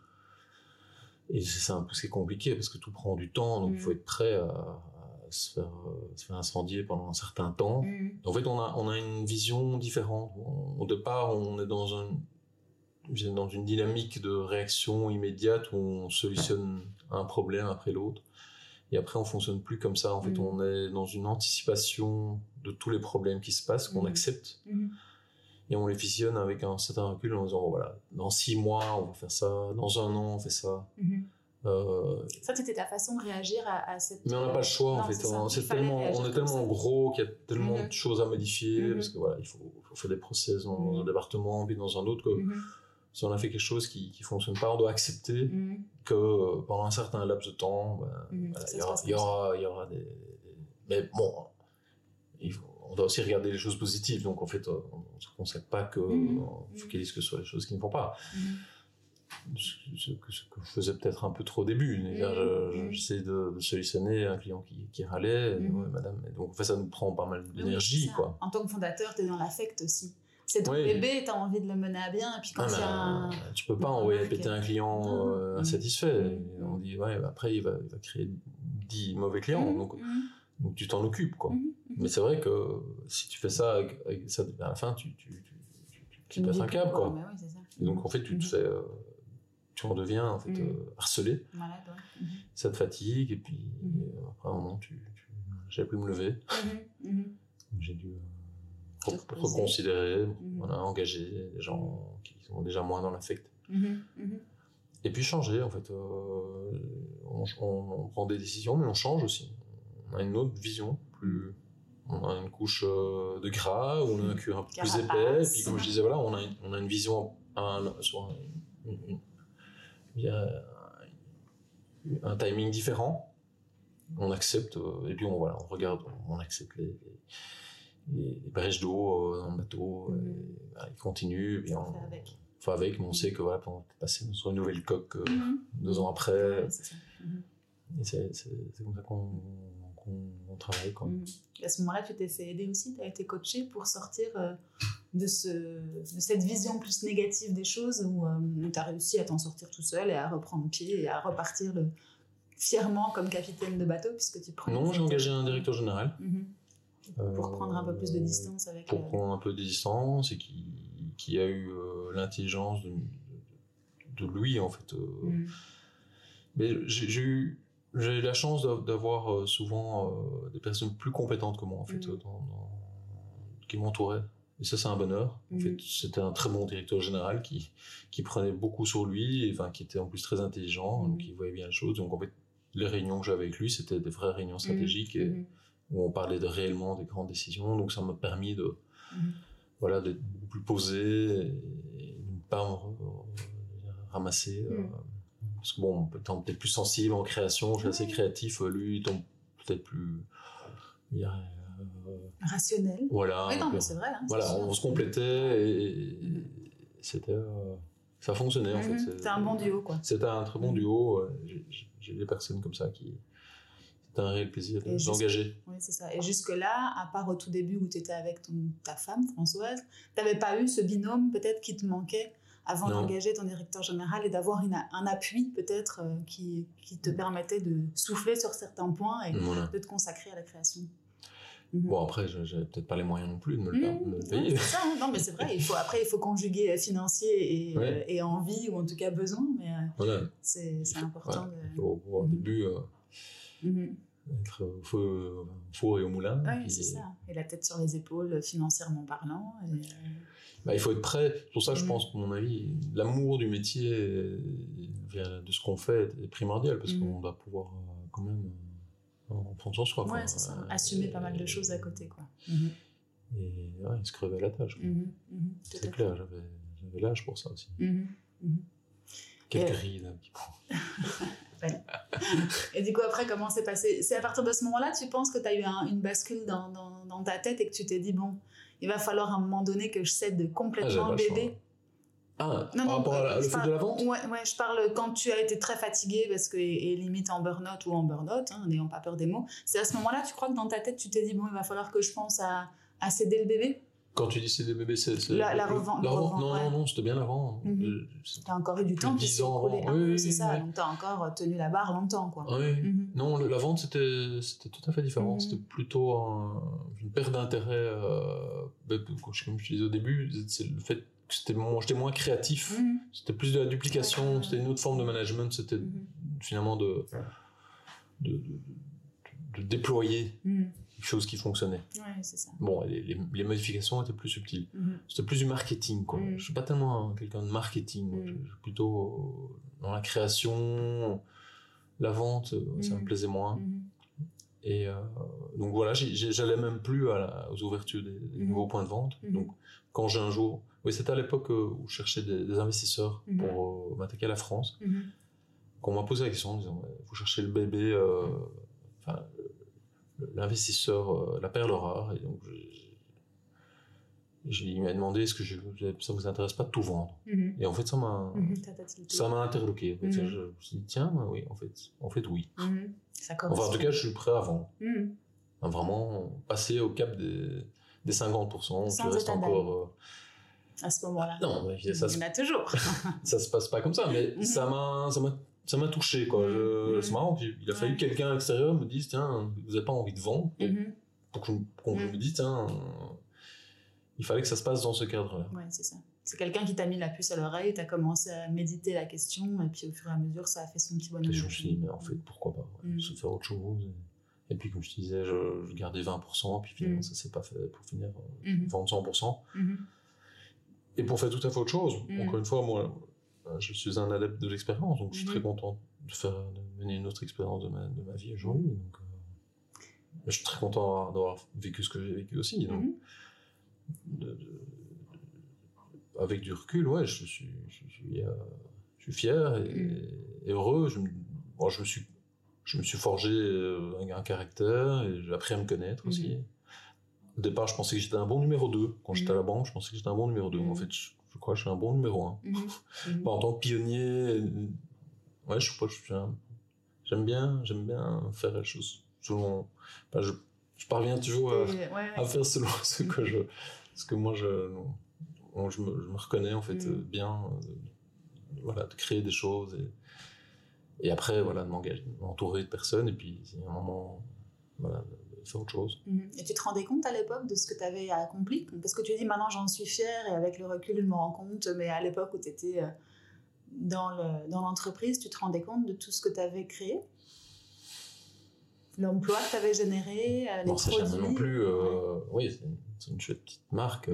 Et c'est un peu compliqué parce que tout prend du temps, donc il faut être prêt à, à se, faire, euh, se faire incendier pendant un certain temps. Mhm. En fait, on a, on a une vision différente. On- au départ, on est dans, un, dans une dynamique de réaction immédiate où on solutionne un problème après l'autre. Et après, on fonctionne plus comme ça. En fait, Mhm. on est dans une anticipation de tous les problèmes qui se passent, qu'on Mhm. accepte et on les fusionne avec un certain recul en disant, oh, voilà, dans six mois, on va faire ça, dans un an, on fait ça. Euh, Ça, c'était ta façon de réagir à, à cette. mais on n'a pas le choix, Non, en fait. c'est ça. On, fallait tellement, on est tellement gros qu'il y a tellement Mhm. de choses à modifier, Mhm. parce que voilà, il faut, faut faire des process dans Mhm. un département, puis dans un autre, que si on a fait quelque chose qui ne fonctionne pas, on doit accepter que euh, pendant un certain laps de temps, ben, voilà, il y aura, il y aura, il y aura des, Mais bon, il faut- on doit aussi regarder les choses positives, donc en fait, euh, on ne se consacre pas que, on focalise que sur les choses qui ne vont pas. Ce, que, ce que je faisais peut-être un peu trop au début. Mhm. J'essayais de, de solutionner un client qui, qui râlait, et, Mhm. ouais, madame. Et donc, en fait, ça nous prend pas mal Oui, d'énergie, quoi. En tant que fondateur, tu es dans l'affect aussi. C'est ton Oui. bébé, tu as envie de le mener à bien. Et puis quand Ah, a un. tu peux pas envoyer péter un client euh, Mhm. insatisfait. Mhm. Et on dit, ouais, bah, après, il va, il va créer 10 mauvais clients. Donc, donc, tu t'en occupes, quoi. Mais c'est vrai que si tu fais ça, avec, avec ça à la fin, tu, tu, tu, tu, passes un câble, quoi. Oui, ça. Et donc, en fait, tu te fais. euh, tu en deviens, en fait, Mhm. euh, harcelé. Malade, ouais. Ça te fatigue et puis Mhm. euh, après un moment tu, tu j'avais pu me lever Mhm. Mhm. j'ai dû euh, re- reconsidérer Mhm. voilà engager des gens qui sont déjà moins dans l'affect et puis changer en fait euh, on, on- on prend des décisions mais on change aussi on a une autre vision plus on a une couche euh, de gras on a un cuir un peu plus épais et puis comme je disais voilà on a une, on a une vision un, sur un, une- une- il y a un timing différent on accepte euh, et puis on voilà on regarde on accepte les, les, les brèches d'eau euh, dans le bateau Mhm. et, voilà, il continue et On on fait avec. avec mais on sait que voilà on peut passer sur une nouvelle coque euh, Mhm. deux ans après Ouais, c'est. Mhm. et c'est comme ça qu'on on travaille quoi. Mhm. À ce moment-là, tu t'es fait aider aussi, tu as été coaché pour sortir euh, de, ce, de cette vision plus négative des choses où tu as réussi à t'en sortir tout seul et à reprendre pied et à repartir le- fièrement comme capitaine de bateau puisque tu prends. non j'ai engagé un directeur général Mhm. Pour euh, prendre un peu plus de distance avec pour le- prendre un peu de distance et qui, qui a eu euh, l'intelligence de, de lui, en fait. euh. Mhm. Mais j'ai eu, j'ai eu la chance d'a- d'avoir euh, souvent euh, des personnes plus compétentes que moi, en fait, Mhm. euh, dans- dans- qui m'entouraient. Et ça, c'est un bonheur. En fait, c'était un très bon directeur général qui, qui prenait beaucoup sur lui, et, enfin, qui était en plus très intelligent, Mhm. donc il voyait bien les choses. Donc, en fait, les réunions que j'avais avec lui, c'était des vraies réunions stratégiques et Mhm. où on parlait de réellement des grandes décisions. Donc, ça m'a permis de, Mhm. voilà, d'être beaucoup plus posé et, de ne pas me re- ramasser. euh, Mm. parce que bon, étant peut-être plus sensible en création, je suis assez créatif, euh, lui, étant peut-être plus. euh, Rationnel. voilà. oui, un non, peu- mais c'est vrai. hein, c'est voilà, sûr. on se complétait et, c'était. euh, ça fonctionnait en fait. Mhm. C'est- C'était un bon duo, quoi. C'était un très bon Mm. duo. euh, j'ai- des personnes comme ça qui. C'était un réel plaisir de- d'engager. Oui, c'est ça. Et jusque-là, à part au tout début où tu étais avec ton, ta femme, Françoise, tu n'avais pas eu ce binôme peut-être qui te manquait avant d'engager ton directeur général et d'avoir un appui peut-être euh, qui, qui te permettait de souffler sur certains points et Voilà. de te consacrer à la création? Mhm. Bon, après, je- j'avais peut-être pas les moyens non plus de me le, Mmh, de payer. c'est ça, hein. non mais c'est vrai, il faut, après il faut conjuguer financier et, Ouais. euh, et envie ou en tout cas besoin, mais euh, Voilà. c'est important de... Au, au Mhm. début, euh, Mhm. être au feu, au four et au moulin. Oui, c'est ça. Et la tête sur les épaules, financièrement parlant. et, Bah, il faut être prêt. C'est Pour ça, je Mhm. pense, à mon avis, l'amour du métier, de ce qu'on fait, est primordial parce Mhm. qu'on doit pouvoir quand même en prendre soin de soi. Ouais, c'est ça. Euh, Assumer et- pas mal de choses à côté, quoi. Et ouais, se crever la tâche. tout à C'est clair, j'avais l'âge pour ça aussi. Mhm. Quelques Et- rides un petit peu. Et du coup, après, comment c'est passé? C'est à partir de ce moment-là, tu penses que tu as eu un- une bascule dans, dans, dans ta tête et que tu t'es dit, bon, il va falloir à un moment donné que je cède Ah, complètement le bébé. Ah, Non, par non, rapport à la- euh, le je fait parle- de la vente? ouais, ouais, je parle quand tu as été très fatigué parce que, et limite en burn-out ou en burn-out, hein, n'ayant pas peur des mots. C'est à ce moment-là, tu crois que dans ta tête, tu t'es dit, bon, il va falloir que je pense à, à céder le bébé? Quand tu dis c'est des bébés, c'est. La- la le- revente- la le revente- revente, Non, ouais. non, non, c'était bien avant. Mhm. Euh, c'est- Tu as encore eu du temps qui s'est ans écoulé. avant. Oui, c'est oui, ça, ouais. donc tu as encore tenu la barre longtemps, quoi. Ah oui. Mhm. Non, le- la vente, c'était tout à fait différent. Mhm. C'était plutôt un- une perte d'intérêt. Euh, ben, comme je disais au début, c'est le fait c'était moins- j'étais moins créatif. Mhm. C'était plus de la duplication, Ouais. c'était une autre forme de management. C'était Mhm. finalement de, de, de- de déployer Mhm. quelque chose qui fonctionnait. Ouais, c'est ça. Bon, les, les- les modifications étaient plus subtiles. Mhm. C'était plus du marketing, quoi. Mm. Je suis pas tellement un- quelqu'un de marketing. moi. Mm. Je, je suis plutôt euh, dans la création, la vente, euh, ça me Mm. plaisait moins. Et euh, donc voilà, j'allais même plus à la- aux ouvertures des, des nouveaux points de vente. Donc quand j'ai un jour, oui, c'était à l'époque euh, où je cherchais des, des investisseurs Mhm. pour euh, m'attaquer à la France, Mhm. qu'on m'a posé la question en disant, vous cherchez le bébé, euh, enfin l'investisseur, la perle rare. Et donc il m'a demandé est-ce que je, ça vous intéresse pas de tout vendre? Mhm. Et en fait ça m'a ça interloqué. En fait. Je me suis dit tiens, oui, en fait, en fait oui. Ça Enfin en tout cas, je suis prêt à vendre. Enfin, vraiment passer au cap des, des 50%, Sans état d'âme. encore... euh, à ce moment-là. Non, il y en a toujours. ça se passe pas comme ça, mais mhm. ça m'a, ça m'a, ça m'a touché quoi. Mhm. C'est marrant, il a fallu que quelqu'un extérieur me dise tiens, vous n'avez pas envie de vendre mm -hmm. pour, qu'on qu mhm. me dise tiens, il fallait que ça se passe dans ce cadre-là. Ouais, c'est ça. C'est quelqu'un qui t'a mis la puce à l'oreille, t'as commencé à méditer la question, et puis au fur et à mesure, ça a fait son petit bonheur. Je me suis dit, mais en fait, pourquoi pas ouais, Se faire autre chose. Et puis, comme je te disais, je, je gardais 20%, puis finalement, ça s'est pas fait pour finir, euh, 25%. Et pour faire tout à fait autre chose, Mhm. encore une fois, moi, euh, je suis un adepte de l'expérience, donc je suis Mhm. très content de faire de mener une autre expérience de ma, de ma vie aujourd'hui. Donc, euh, je suis très content d'avoir- vécu ce que j'ai vécu aussi. Donc, Mhm. de- de- avec du recul, ouais, je suis, je, suis, euh, je suis fier et, et heureux. Je me, bon, je me suis, je me suis forgé un, un caractère et j'ai appris à me connaître Mhm. aussi. Au départ, je pensais que j'étais un bon numéro 2. Quand j'étais à la Mhm. banque, je pensais que j'étais un bon numéro 2. Mhm. En fait, je, je crois que je suis un bon numéro 1. Mhm. Mhm. Bah, en tant que pionnier, euh, ouais, je sais pas, je suis un- j'aime bien, j'aime bien faire les choses selon. je, je parviens toujours à, Et- ouais, ouais. à faire selon ce que je, ce que moi je, bon, je, me, je me reconnais en fait Mm. euh, bien, euh, de- voilà, de créer des choses et, et après voilà de m'engager, m'entourer de personnes et puis il y a un moment, voilà, de faire autre chose. Mhm. Et tu te rendais compte à l'époque de ce que tu avais accompli Parce que tu dis maintenant j'en suis fière et avec le recul je me rends compte, mais à l'époque où tu étais dans l'entreprise, tu te rendais compte de tout ce que tu avais créé? L'emploi que tu avais généré, les non, produits non plus. oui, c'est une chouette petite marque,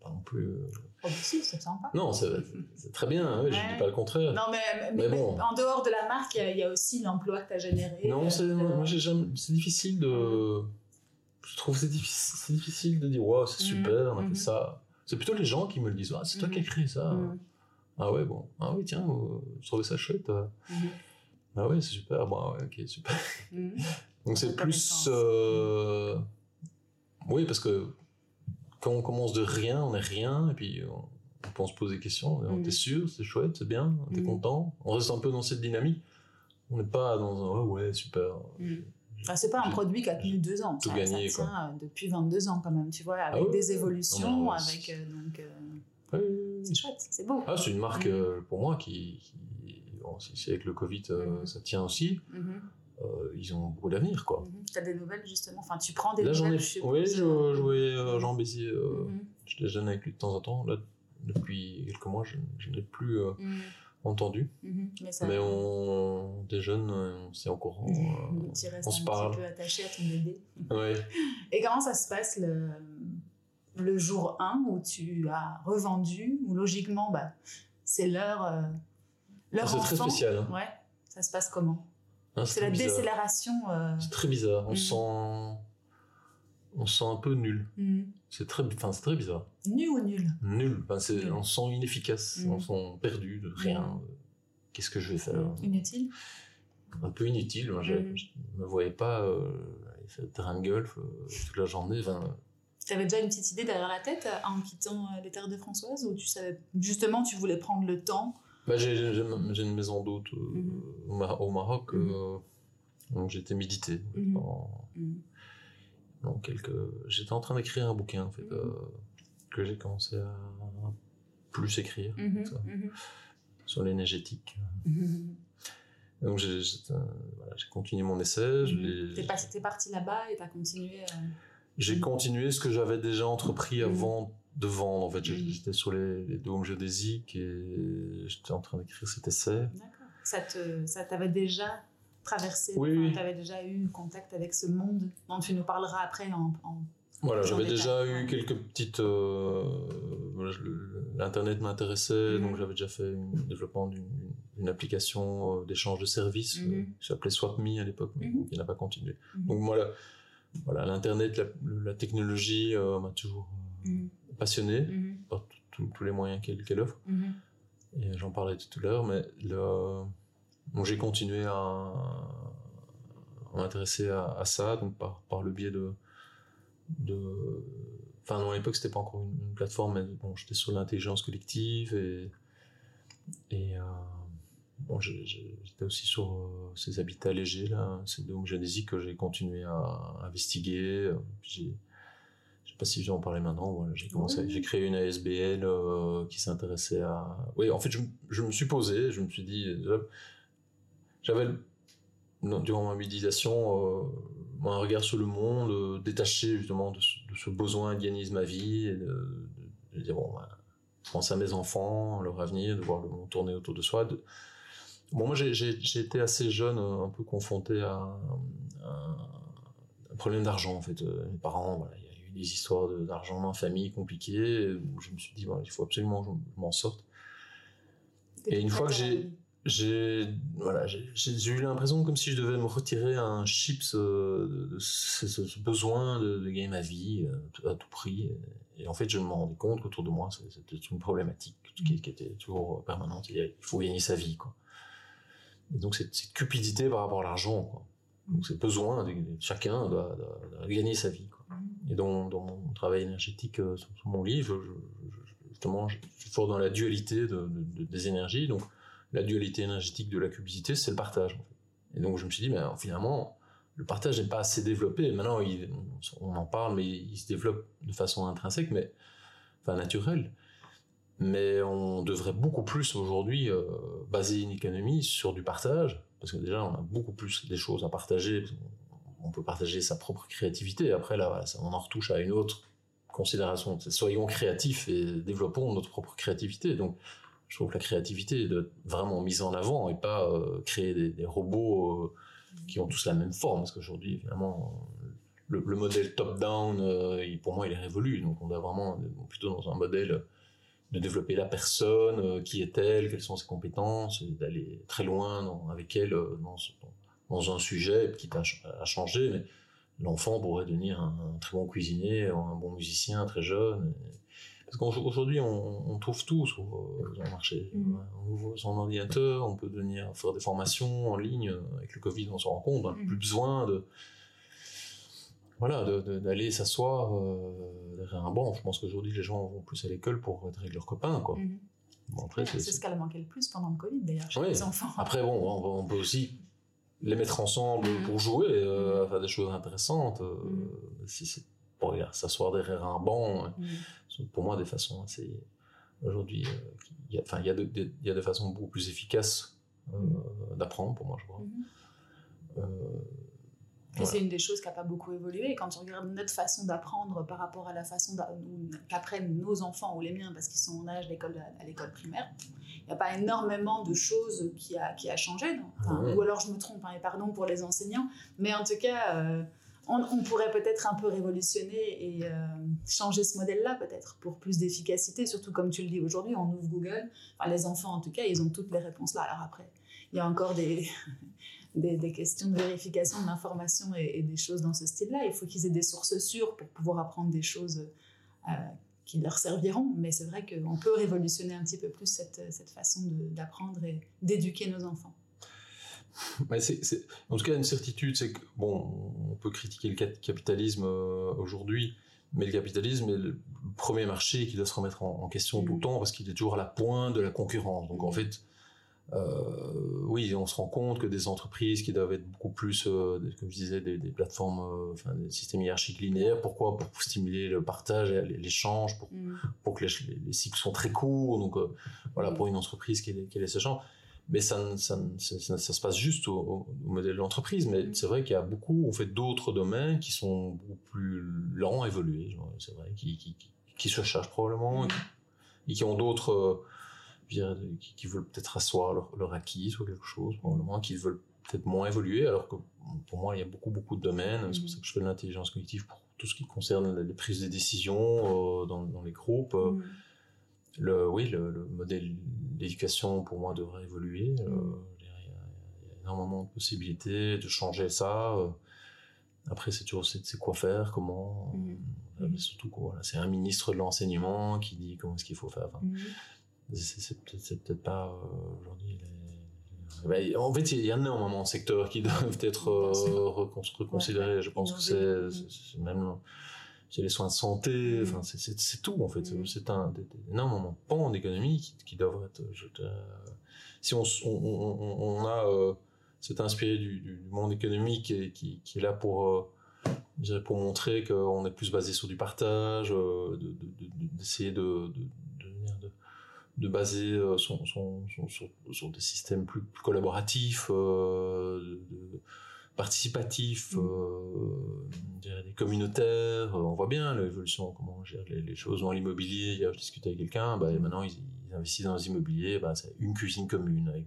pas non plus. Oh, si, c'est sympa. Non, c'est très bien, hein, je ne dis pas le contraire. Non, mais, bon. en dehors de la marque, il y, a aussi l'emploi que tu as généré. Non, c'est difficile de. Je trouve c'est difficile, difficile de dire, waouh, c'est mhm. super, on a fait mhm. ça. C'est plutôt les gens qui me le disent, ah, c'est toi qui as créé ça. Ah ouais, bon. Ah oui, tiens, euh, je trouvais ça chouette. Ah ouais, c'est super. Bon, ouais, ok, super. Donc c'est plus. Euh, oui, parce que quand on commence de rien, on est rien, et puis on, peut se poser des questions. T'es sûr, c'est chouette, c'est bien, t'es content. On reste un peu dans cette dynamique. On n'est pas dans un ouais, ouais super. Ah, c'est pas un produit qui a tenu deux ans. Tout ça, gagné, ça tient euh, depuis 22 ans quand même, tu vois, avec ah des évolutions, avec donc. C'est chouette, c'est beau. Ah, c'est une marque, mm. euh, pour moi, qui, bon, si avec le Covid, euh, mm. ça tient aussi. Mm-hmm. Euh, ils ont beaucoup d'avenir, quoi. Mm-hmm. Tu as des nouvelles, justement? Enfin, tu prends des Là, nouvelles, ai... Oui, je jouais Jean Bézier. Mm-hmm. Je déjeune avec lui de temps en temps. Là, depuis quelques mois, je, ne l'ai plus entendu. Mais, on déjeune, on s'est encore. tu restes on se un parle. petit peu attaché à ton bébé. Ouais. Et comment ça se passe le le jour 1 où tu as revendu, où logiquement, bah, c'est l'heure euh, C'est très spécial. Hein. Ouais, ça se passe comment? Ah, C'est la décélération. Euh, c'est très bizarre. On, mm. sent... on sent un peu nul. Mm. C'est très... Enfin, très bizarre. Nul ou nul? Nul. Enfin, On sent inefficace. Mm. On sent perdu de rien. Qu'est-ce que je vais faire? Inutile Un peu inutile. je ne me voyais pas euh, faire terrain de golf euh, toute la journée. Enfin, tu avais déjà une petite idée derrière la tête euh, en quittant les terres de Françoise ou tu savais justement tu voulais prendre le temps bah, j'ai, une maison d'hôte euh, mhm. au, Maroc, mhm. donc j'étais médité. Mhm. quelques... J'étais en train d'écrire un bouquin en fait, que j'ai commencé à plus écrire sur l'énergétique. Donc j'ai, continué mon essai. T'es, parti là-bas et t'as continué j'ai continué ce que j'avais déjà entrepris mhm. avant de vendre. En fait, mhm. j'étais sur les, les dômes géodésiques et j'étais en train d'écrire cet essai. D'accord. Ça te, ça t'avait déjà traversé. Oui. Tu avais déjà eu contact avec ce monde dont tu nous parleras après en. voilà, j'avais déjà eu quelques petites. Euh, L'internet m'intéressait, mhm. donc j'avais déjà fait le développement d'une application euh, d'échange de services euh, qui s'appelait SwapMe à l'époque, mais qui n'a pas continué. Donc voilà voilà, l'internet, la, technologie euh, m'a toujours euh, mm. passionné mm-hmm. par tous les moyens qu'elle offre. Mm-hmm. Et j'en parlais tout à l'heure, mais j'ai continué à, m'intéresser à, ça, donc par, par le biais de, de enfin non, à l'époque c'était pas encore une, plateforme, mais bon, j'étais sur l'intelligence collective et et euh, bon, j'étais aussi sur euh, ces habitats légers là, c'est donc génésique que j'ai continué à investiguer. Euh, j'ai, sais pas si j'en parler maintenant. Voilà, j'ai commencé, j'ai créé une ASBL euh, qui s'intéressait à. Oui, en fait, je, je, me suis posé, je me suis dit, j'avais durant ma méditation un regard sur le monde, détaché justement de ce, besoin de gagner ma vie, et de, dire bon, bah, je pense à mes enfants, leur avenir, de voir le monde tourner autour de soi. Bon, moi, j'ai été assez jeune, euh, un peu confronté à, un problème d'argent, en fait. Euh, mes parents, voilà, des histoires d'argent dans la famille compliquées, où je me suis dit, il faut absolument que je m'en sorte. Et une fois que j'ai j'ai voilà j'ai eu l'impression comme si je devais me retirer un chips euh, de ce, besoin de, gagner ma vie à tout prix. Et en fait je me rendais compte qu'autour de moi c'était une problématique qui, qui, était toujours permanente. Il faut gagner sa vie quoi. Et donc cette, cupidité par rapport à l'argent, Donc c'est besoin, de, chacun doit, gagner sa vie. Et dans, dans, mon travail énergétique euh, sur, mon livre, justement, je suis fort dans la dualité de, des énergies. Donc la dualité énergétique de la cupidité, c'est le partage. Et donc je me suis dit, mais finalement, le partage n'est pas assez développé. Maintenant, on en parle, mais il, se développe de façon intrinsèque, mais enfin naturelle mais on devrait beaucoup plus aujourd'hui euh, baser une économie sur du partage, parce que déjà on a beaucoup plus des choses à partager, on peut partager sa propre créativité, après là on en retouche à une autre considération, soyons créatifs et développons notre propre créativité, donc je trouve que la créativité doit être vraiment mise en avant et pas euh, créer des, robots euh, qui ont tous la même forme. Parce qu'aujourd'hui, évidemment, le, modèle top-down, euh, pour moi, il est révolu. Donc on doit vraiment plutôt dans un modèle de développer la personne, qui est-elle, quelles sont ses compétences, d'aller très loin avec elle dans, dans, un sujet qui a, changé. Mais l'enfant pourrait devenir un, très bon cuisinier, un bon musicien très jeune. Parce qu'aujourd'hui, on, trouve tout sur, le euh, marché. Mm. On ouvre son ordinateur, on peut venir faire des formations en ligne. Avec le Covid, on se rend compte, on n'a mm. plus besoin de voilà, d'aller s'asseoir euh, derrière un banc. Je pense qu'aujourd'hui, les gens vont plus à l'école pour être avec leurs copains, quoi. Mm. c'est ce qu'elle a manqué le plus pendant le Covid, d'ailleurs, chez les enfants. Après, bon, on, peut aussi les mettre ensemble pour jouer, euh, faire des choses intéressantes. si c'est pour s'asseoir derrière un banc, mm. pour moi des façons assez aujourd'hui, euh, enfin il y, y a des façons beaucoup plus efficaces euh, d'apprendre pour moi je crois. Euh, c'est une des choses qui n'a pas beaucoup évolué. Quand tu regardes notre façon d'apprendre par rapport à la façon qu'apprennent nos enfants ou les miens, parce qu'ils sont en âge d'école à l'école primaire, il n'y a pas énormément de choses qui a, qui a changé. Ou alors je me trompe, hein, et pardon pour les enseignants, mais en tout cas, on, pourrait peut-être un peu révolutionner et euh, changer ce modèle-là peut-être pour plus d'efficacité, surtout comme tu le dis aujourd'hui, on ouvre Google, les enfants en tout cas, ils ont toutes les réponses là. Alors après, il y a encore des, des, questions de vérification de l'information et, des choses dans ce style-là. Il faut qu'ils aient des sources sûres pour pouvoir apprendre des choses euh, qui leur serviront, mais c'est vrai qu'on peut révolutionner un petit peu plus cette, cette façon d'apprendre et d'éduquer nos enfants. c'est, en tout cas, une certitude, c'est que, bon, on peut critiquer le capitalisme euh, aujourd'hui, mais le capitalisme est le premier marché qui doit se remettre en, question tout le temps parce qu'il est toujours à la pointe de la concurrence. Donc, en mm. fait, oui, on se rend compte que des entreprises qui doivent être beaucoup plus, euh, comme je disais, des, plateformes, enfin, des systèmes hiérarchiques linéaires. Pourquoi? Pour stimuler le partage, l'échange, pour, mm. pour que les, cycles sont très courts. Donc, voilà, pour une entreprise qui est, qui est mais ça, ça, ça, se passe juste au, modèle de l'entreprise. Mais mm. c'est vrai qu'il y a beaucoup, en fait, d'autres domaines qui sont beaucoup plus lents à évoluer. C'est vrai, qui, qui, qui, se cherchent probablement mm. et qui ont d'autres, euh, qui, qui, veulent peut-être asseoir leur, leur, acquis ou quelque chose, probablement, qui veulent peut-être moins évoluer. Alors que pour moi, il y a beaucoup, beaucoup de domaines. C'est pour mm. ça que je fais de l'intelligence cognitive pour tout ce qui concerne les prises de décision euh, dans, dans, les groupes. Euh, le, oui, le, modèle d'éducation pour moi devrait évoluer. Euh, mm. il, y a, énormément de possibilités de changer ça. Après, c'est toujours c'est quoi faire, comment. Mais surtout quoi, c'est un ministre de l'enseignement qui dit comment est-ce qu'il faut faire. C'est peut-être pas aujourd'hui. Ben, en fait, il y a énormément de secteurs qui doivent être reconsidérés. Je pense que c'est même c'est les soins de santé, mm. enfin c'est tout en fait. Mm. C'est un énormément pan d'économie qui, qui doivent être. si on, on, on, a euh, c'est inspiré du, du, monde économique et qui, qui, est là pour euh, pour montrer qu'on est plus basé sur du partage, euh, d'essayer de, de, de, de, baser son, son, son, sur, des systèmes plus, plus collaboratifs, de, participatif, mm. euh, des communautaires. Euh, on voit bien l'évolution, comment on gère les, choses. Dans l'immobilier, hier, je discutais avec quelqu'un, bah, maintenant, ils, investissent dans l'immobilier, bah, c'est une cuisine commune, avec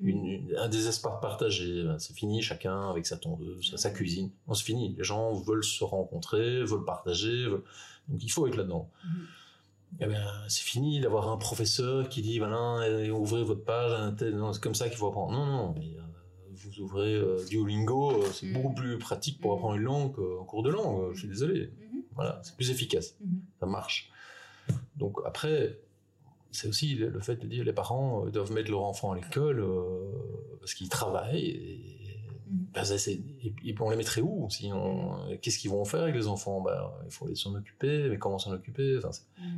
une, mm. un des espaces partagés. Bah, c'est fini, chacun avec sa tondeuse, sa, cuisine. On se finit. Les gens veulent se rencontrer, veulent partager. Donc, il faut être là-dedans. Mm. Eh bien, c'est fini d'avoir un professeur qui dit, voilà, ouvrez votre page, c'est comme ça qu'il faut apprendre. Non, non, euh, vous ouvrez euh, Duolingo, euh, c'est mm. beaucoup plus pratique pour mm. apprendre une langue qu'en cours de langue. Je suis désolé. Mm-hmm. Voilà, c'est plus efficace. Mm-hmm. Ça marche. Donc après, c'est aussi le fait de dire les parents euh, doivent mettre leur enfant à l'école parce qu'ils travaillent. Et, mm-hmm. ben, on les mettrait où Qu'est-ce qu'ils vont faire avec les enfants? Ben, Il faut les s'en occuper, mais comment s'en occuper?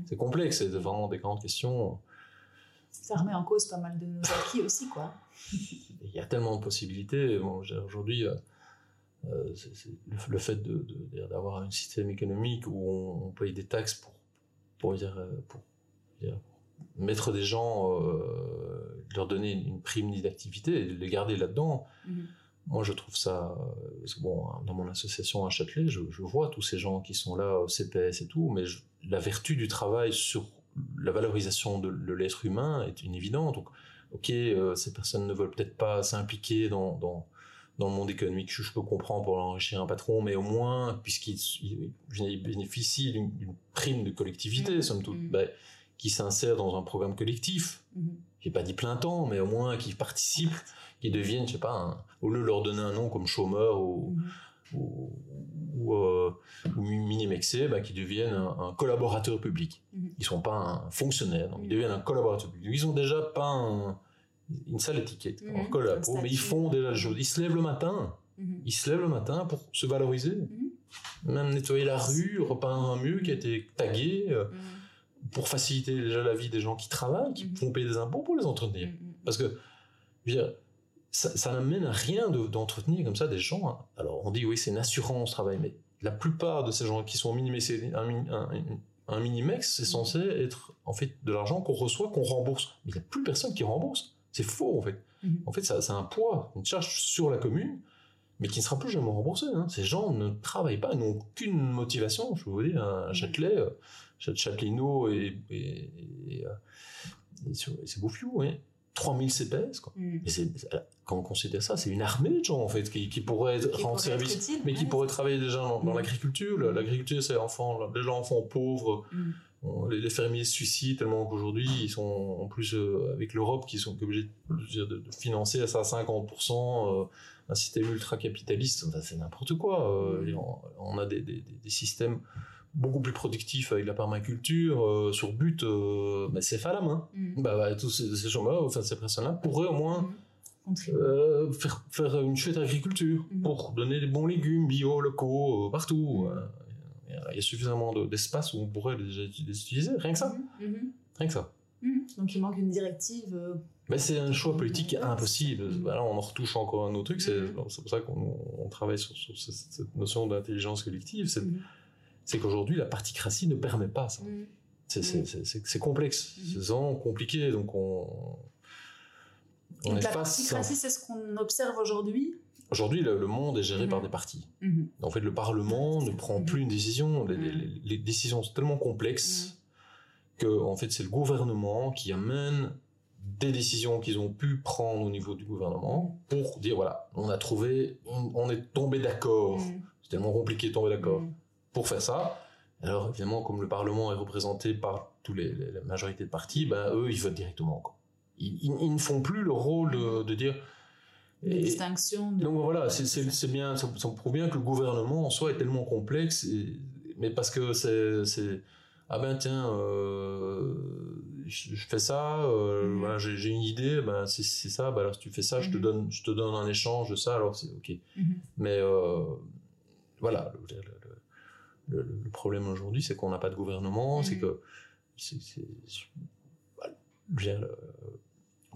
C'est complexe, c'est vraiment des grandes questions ça remet en cause pas mal de nos acquis aussi, quoi. Il y a tellement de possibilités. Bon, aujourd'hui, euh, euh le, fait d'avoir un système économique où on, paye des taxes pour, pour, dire, euh, pour, mettre des gens, euh, leur donner une prime d'activité et les garder là-dedans. Mhm. Moi, je trouve ça. Bon, dans mon association à Châtelet, je, je, vois tous ces gens qui sont là au CPS et tout, mais la vertu du travail sur la valorisation de, l'être humain est une évidente. Donc, ok, euh, ces personnes ne veulent peut-être pas s'impliquer dans, dans, dans, le monde économique, je, peux comprendre pour enrichir un patron, mais au moins, puisqu'ils bénéficient d'une prime de collectivité, mmh. somme toute, mmh. ben, qui s'insèrent dans un programme collectif, mmh. j'ai pas dit plein temps, mais au moins qui participent, qui deviennent, je sais pas, au lieu de leur donner un nom comme chômeur ou, ou, ou, euh, Minimexé, bah, qui deviennent un, collaborateur public. Mhm. Ils sont pas un fonctionnaire, donc ils mhm. deviennent un collaborateur public. Ils ont déjà pas une sale étiquette, mmh. mais ils font déjà le jeu. Ils se lèvent le matin, mhm. ils se lèvent le matin pour se valoriser. Même nettoyer la rue, repeindre un mur qui a été tagué, euh, pour faciliter déjà la vie des gens qui travaillent, qui font payer des impôts pour les entretenir. Parce que, je veux dire, ça, n'amène à rien d'entretenir comme ça des gens. Hein. Alors on dit oui c'est une assurance travail, mais la plupart de ces gens qui sont minimex, un, un, minimex, c'est censé être en fait de l'argent qu'on reçoit, qu'on rembourse. Mais il n'y a plus personne qui rembourse. C'est faux en fait. Mm-hmm. En fait, ça, c'est un poids, une charge sur la commune, mais qui ne sera plus jamais remboursé. Hein. Ces gens ne travaillent pas, n'ont aucune motivation. Je vous dire, un Châtelet, euh, Châtelineau et, et, et, et c'est Bouffiou, oui. 3000 CPS, quoi. Mm. quand on considère ça, c'est une armée de gens, en fait, qui, qui pourraient rendre service, mais qui pourraient travailler déjà dans, mm. l'agriculture. L'agriculture, c'est enfants, déjà enfants pauvres. Mm. les, fermiers se suicident tellement qu'aujourd'hui, ils sont, en plus, euh, avec l'Europe, qui sont obligés de, de, financer à ça à 50%, euh, un système ultra-capitaliste. c'est n'importe quoi. Euh, on, a des, des, des systèmes beaucoup plus productif avec la permaculture euh, sur but euh, bah, c'est fait à la main mm. bah, bah, tous ces, ces gens-là enfin ces personnes-là pourraient au moins mm. euh, faire, faire une chouette agriculture mm. pour donner des bons légumes bio locaux partout il y a suffisamment d'espace où on pourrait les, utiliser rien que ça rien que ça donc il manque une directive mais c'est un choix politique impossible. Voilà, on en retouche encore un autre truc. C'est pour ça qu'on travaille sur, cette notion d'intelligence collective. C'est c'est qu'aujourd'hui, la particratie ne permet pas ça. Mm. C'est complexe, mm-hmm. c'est vraiment compliqué, donc on, on est la particratie, c'est ce qu'on observe aujourd'hui? Aujourd'hui, le, monde est géré par mm-hmm. des partis. Mm-hmm. En fait, le Parlement ne prend plus une décision. Les, décisions sont tellement complexes que, en fait, c'est le gouvernement qui amène des décisions qu'ils ont pu prendre au niveau du gouvernement pour dire voilà, on a trouvé, on est tombé d'accord. C'est tellement compliqué de tomber d'accord pour faire ça. Alors évidemment, comme le Parlement est représenté par tous les, la majorité de partis, ben eux, ils votent directement. Ils, ils, ne font plus le rôle de, dire. Et, distinction. Donc voilà, c'est bien, ça, prouve bien que le gouvernement en soi est tellement complexe, mais parce que c'est ah ben tiens, euh, je, fais ça, euh, mm-hmm. voilà, j'ai une idée, ben c'est ça, ben alors si tu fais ça, je te mm-hmm. donne, je te donne un échange de ça, alors c'est ok. Mm-hmm. Mais euh, voilà, le, problème aujourd'hui, c'est qu'on n'a pas de gouvernement, c'est mm. que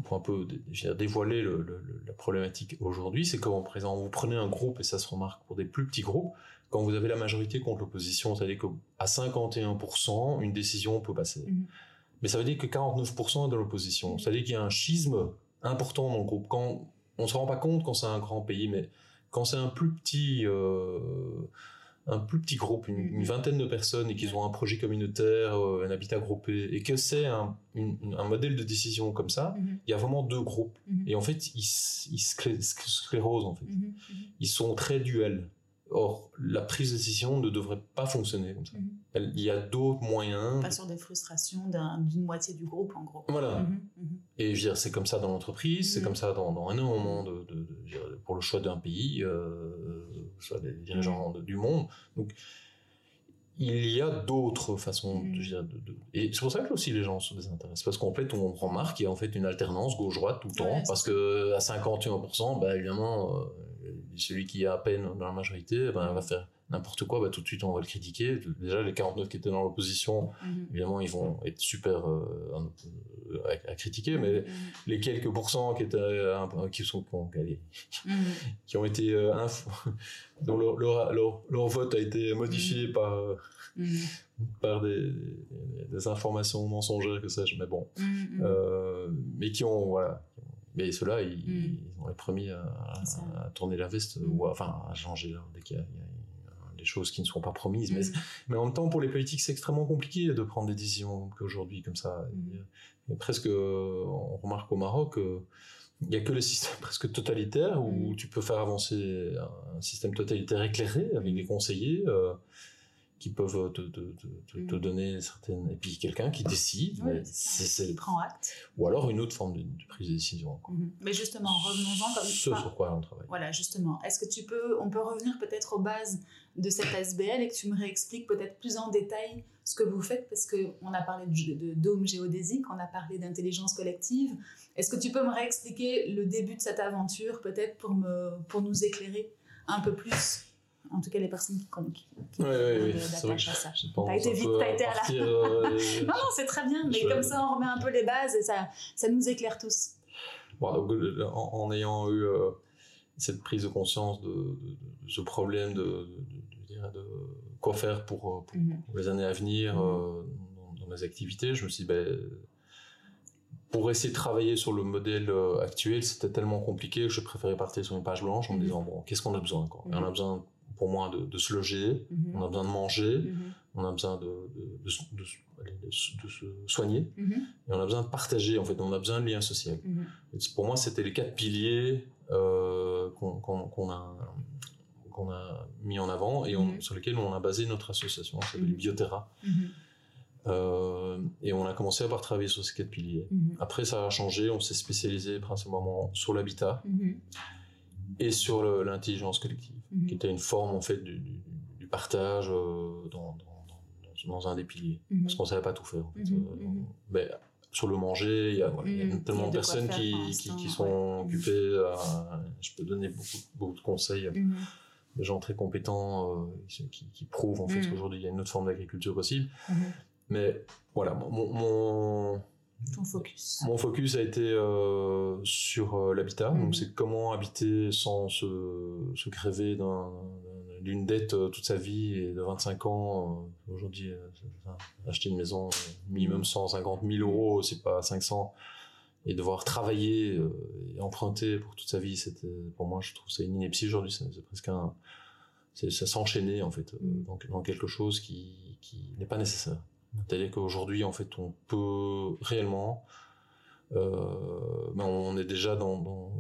pour un peu dévoiler la problématique aujourd'hui, c'est par exemple, vous prenez un groupe, et ça se remarque pour des plus petits groupes, quand vous avez la majorité contre l'opposition, c'est-à-dire qu'à 51%, une décision peut passer. Mm. Mais ça veut dire que 49% est de l'opposition. C'est-à-dire qu'il y a un schisme important dans le groupe. Quand, on se rend pas compte quand c'est un grand pays, mais quand c'est un plus petit... Euh, un plus petit groupe, une, vingtaine de personnes, et qu'ils ont un projet communautaire, euh, un habitat groupé, et que c'est un, modèle de décision comme ça, mm-hmm. il y a vraiment deux groupes. Mm-hmm. Et en fait, ils, ils sclérosent, en fait. Ils sont très duels. Or, la prise de décision ne devrait pas fonctionner comme ça. Mhm. il y a d'autres moyens. Pas sur des frustrations d'une moitié du groupe, en gros. Voilà. Mhm, mhm. Et je veux dire, c'est comme ça dans l'entreprise, c'est comme ça dans, dans un moment de, de, de, pour le choix d'un pays, euh, soit des dirigeants du monde. Donc, il y a d'autres façons de. Et c'est pour ça que aussi les gens se désintéressent. Parce qu'en fait, on remarque qu'il y a en fait une alternance gauche-droite tout le temps. parce que à 51%, bah, évidemment, euh, celui qui est à peine dans la majorité, ben, va faire n'importe quoi, bah, tout de suite on va le critiquer. Déjà les 49 qui étaient dans l'opposition, mhm. évidemment ils vont être super euh, à, critiquer, mais mhm. les quelques pourcents qui étaient euh, qui sont mhm. qui ont été euh, dont leur, leur, vote a été modifié par par des, des, informations mensongères que sais-je, mais bon, mais qui ont voilà mais ceux-là, ils, mm. ont les premiers à, tourner la veste, mm. ou enfin à changer dès qu'il y a, des choses qui ne sont pas promises. Mais, Mhm. mais en même temps, pour les politiques, c'est extrêmement compliqué de prendre des décisions qu'aujourd'hui, comme ça. A presque, on remarque au Maroc, euh, il n'y a que les systèmes presque totalitaires où tu peux faire avancer un système totalitaire éclairé avec des conseillers euh, qui peuvent te, te- te- te- te Mhm. donner certaines. Et puis quelqu'un qui décide, Oui, mais Il prend acte. ou alors une autre forme de, de prise de décision. quoi. Mhm. Mais justement, revenons-en comme Ce enfin, sur quoi on travaille. Voilà, justement. Est-ce que tu peux, on peut revenir peut-être aux bases de cette SBL et que tu me réexpliques peut-être plus en détail ce que vous faites? Parce que on a parlé de, de dôme géodésique, on a parlé d'intelligence collective. Est-ce que tu peux me réexpliquer le début de cette aventure peut-être pour me, pour nous éclairer un peu plus, en tout cas les personnes qui connaissent. Qui Ouais, ouais, qui c'est vrai T'as été vite, t'as été à la. euh, Non, non, c'est très bien, mais Je- comme ça on remet un peu les bases et ça, ça nous éclaire tous. Bon, donc, euh, en, en ayant eu euh, cette prise de conscience de, de- de ce problème de, de- quoi faire pour, euh, pour- Mhm. pour les années à venir Mhm. euh, dans, dans mes activités, je me suis dit, ben, pour essayer de travailler sur le modèle euh, actuel, c'était tellement compliqué que je préférais partir sur une page blanche en me Mhm. disant, bon, qu'est-ce qu'on a besoin quoi? On a besoin, pour moi, de, de se loger, Mhm. on a besoin de manger, Mhm. on a besoin de, de- de se- soigner, Mhm. et on a besoin de partager, en fait, on a besoin de liens sociaux. Pour moi, c'était les quatre piliers euh, qu'on a, qu'on a mis en avant et on- sur lesquels on a basé notre association, qui s'appelle. Bioterra. Euh, et on a commencé par travailler sur ces quatre piliers. Après, ça a changé, on s'est spécialisé principalement sur l'habitat et sur l'intelligence collective, Mhm. qui était une forme en fait du, du- du partage euh, dans, dans- dans- dans un des piliers. Mhm. Parce qu'on savait pas tout faire. En fait. Mhm, Euh, mhm. ben, sur le manger, il y a, voilà, il y a Mhm, il y tellement a de personnes faire qui, sont ouais. occupées. à- je peux donner beaucoup, beaucoup de conseils. Mhm. Des gens très compétents euh, qui, prouvent en fait Mhm. qu'aujourd'hui il y a une autre forme d'agriculture possible. Mhm. Mais voilà, mon, mon, Ton focus. mon focus a été euh, sur euh, l'habitat. Mhm. Donc c'est comment habiter sans se, se d'un- d'une dette euh, toute sa vie et de 25 ans. Aujourd'hui, acheter une maison minimum Mhm. 150 000 euros, c'est pas 500. Et devoir travailler et emprunter pour toute sa vie, c'était pour moi, je trouve c'est une ineptie aujourd'hui. C'est presque un, ça s'enchaîner en fait Mhm. dans, dans quelque chose qui, qui n'est pas nécessaire. C'est-à-dire qu'aujourd'hui, en fait, on peut réellement, euh, mais on est déjà dans, dans-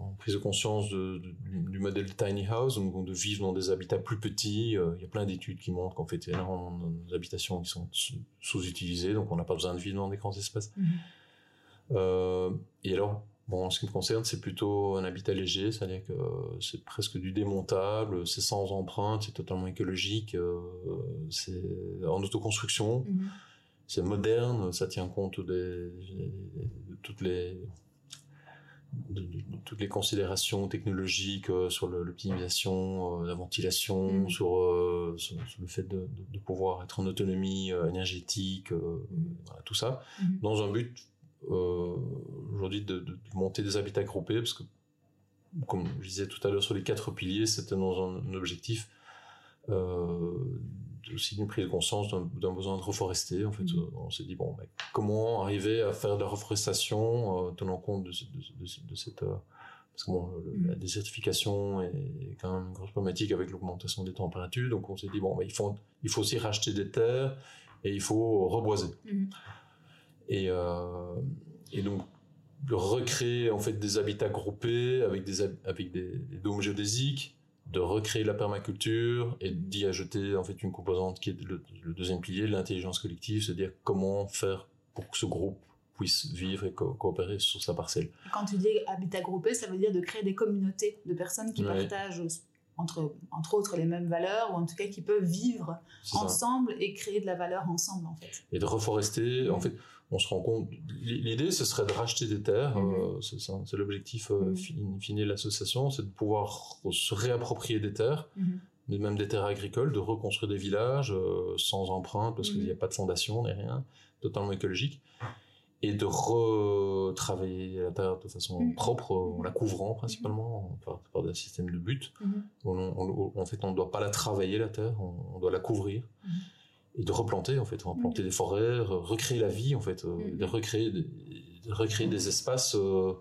en prise de conscience de- de- du modèle tiny house, donc de vivre dans des habitats plus petits. Euh, Il y a plein d'études qui montrent qu'en fait, il y a énormément d'habitations qui sont sous- sous-utilisées, donc on n'a pas besoin de vivre dans des grands espaces. Mhm. Euh, et alors, bon, en ce qui me concerne, c'est plutôt un habitat léger, c'est-à-dire que euh, c'est presque du démontable, c'est sans empreinte, c'est totalement écologique, euh, c'est en autoconstruction, Mhm. c'est moderne, ça tient compte des, de toutes les de, de- de toutes les considérations technologiques euh, sur l'optimisation, euh, la ventilation, Mhm. sur, euh, sur, sur le fait de, pouvoir être en autonomie énergétique, Mhm. voilà, tout ça dans un but aujourd'hui de, de- monter des habitats groupés, parce que comme je disais tout à l'heure sur les quatre piliers, c'était dans un, un objectif euh, aussi d'une prise de conscience d'un besoin de reforester. En fait, Mhm. Euh, on s'est dit bon, comment arriver à faire de la reforestation euh, tenant compte de, ce- de, ce- de ce- de cette euh, parce que bon, le- Mhm. la désertification est est quand même une grosse problématique avec l'augmentation des températures. Donc on s'est dit bon, ben, il faut il faut aussi racheter des terres et il faut reboiser. Mhm. Et, euh, et donc, recréer en fait des habitats groupés avec des, avec des, des dômes géodésiques, de recréer la permaculture et d'y ajouter en fait une composante qui est le, le deuxième pilier, l'intelligence collective, c'est-à-dire comment faire pour que ce groupe puisse vivre et co- coopérer sur sa parcelle. Quand tu dis habitat groupé, ça veut dire de créer des communautés de personnes qui Ouais. partagent entre, entre autres les mêmes valeurs ou en tout cas qui peuvent vivre ça. ensemble et créer de la valeur ensemble en fait. et de reforester. En fait, on se rend compte. L'idée, ce serait de racheter des terres. Mhm. euh, c'est l'objectif euh, fine de l'association, c'est de pouvoir se réapproprier des terres, mais même des terres agricoles, de reconstruire des villages euh, sans empreinte parce qu'il n'y a pas de fondation ni rien, totalement écologique, et de retravailler la terre de façon propre, en la couvrant principalement par, par des systèmes de. Mhm. On- on- on- en fait, on ne doit pas la travailler, la terre, on, on doit la couvrir. Et de replanter, en fait, replanter des forêts, re- recréer la vie, en fait, euh, de recréer de recréer des espaces. euh,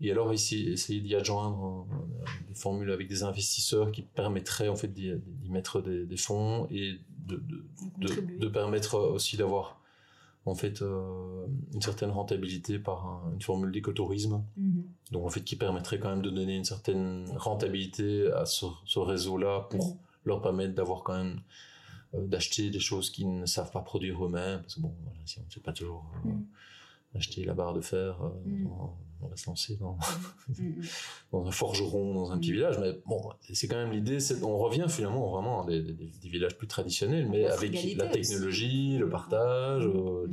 et alors, ici, essayer d'y adjoindre euh, des formules avec des investisseurs qui permettraient en fait d'y mettre des, fonds et de, de, permettre aussi d'avoir en fait euh, une certaine rentabilité par une formule d'écotourisme. Mhm. Donc en fait qui permettrait quand même de donner une certaine rentabilité à ce, réseau-là pour mhm. leur permettre d'avoir quand même d'acheter des choses qu'ils ne savent pas produire eux-mêmes parce que bon voilà, si on ne sait pas toujours mhm acheter la barre de fer, euh, mm. on va se lancer dans, mm, mm, dans, un forgeron, dans un petit village. Mais bon, c'est quand même l'idée, on revient finalement vraiment à des, villages plus traditionnels, mais avec la technologie, le partage, euh,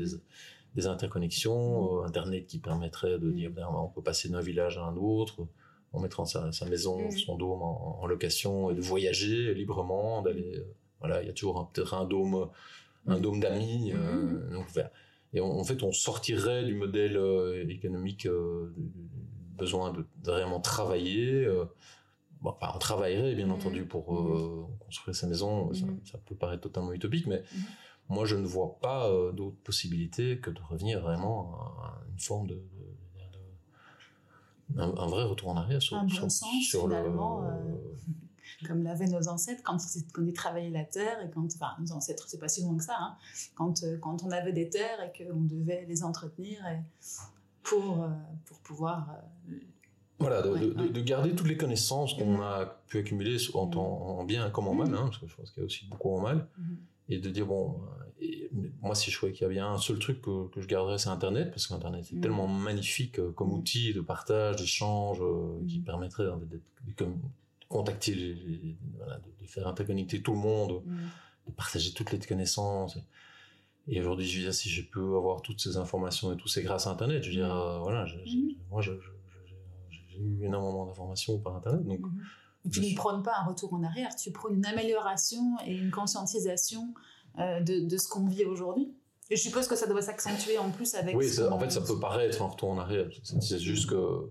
des, interconnexions, euh, Internet qui permettrait de dire, ben, on peut passer d'un village à un autre, en mettant sa, maison, son dôme en, location et de voyager librement, d'aller, voilà, il y a toujours peut-être un dôme, un dôme d'amis, donc et en fait, on sortirait du modèle euh, économique euh, besoin de, vraiment travailler. Euh, enfin, on travaillerait bien mmh. entendu pour mmh. construire sa maison. Ça, peut paraître totalement utopique, mais moi, je ne vois pas d'autre possibilité que de revenir vraiment à, une forme de, un, vrai retour en arrière sur, un bon sens, sur le comme l'avaient nos ancêtres quand ils, travaillaient la terre et quand, enfin, nos ancêtres, c'est pas si loin que ça, hein, quand, euh, quand on avait des terres et qu'on devait les entretenir pour, euh, pour pouvoir. Euh, voilà, de, garder toutes les connaissances qu'on a pu accumuler en, en, bien comme en mal, mm-hmm. hein, parce que je pense qu'il y a aussi beaucoup en mal, mm-hmm. et de dire, bon, moi si je trouvais qu'il y avait un seul truc que, que je garderais, c'est Internet, parce qu'Internet est mm-hmm. tellement magnifique comme outil de partage, d'échange, qui permettrait d'être contacter, de, faire interconnecter tout le monde, mm. de partager toutes les connaissances. Et aujourd'hui, je veux dire, si je peux avoir toutes ces informations et tout, c'est grâce à Internet. Je veux dire, euh, voilà, mm-hmm. moi, j'ai eu énormément d'informations par Internet. Donc, mm-hmm. tu ne prônes pas un retour en arrière, tu prônes une amélioration et une conscientisation euh, de, de, ce qu'on vit aujourd'hui. Et je suppose que ça doit s'accentuer en plus avec. Oui, en fait, ça peut paraître un retour en arrière. C'est juste que,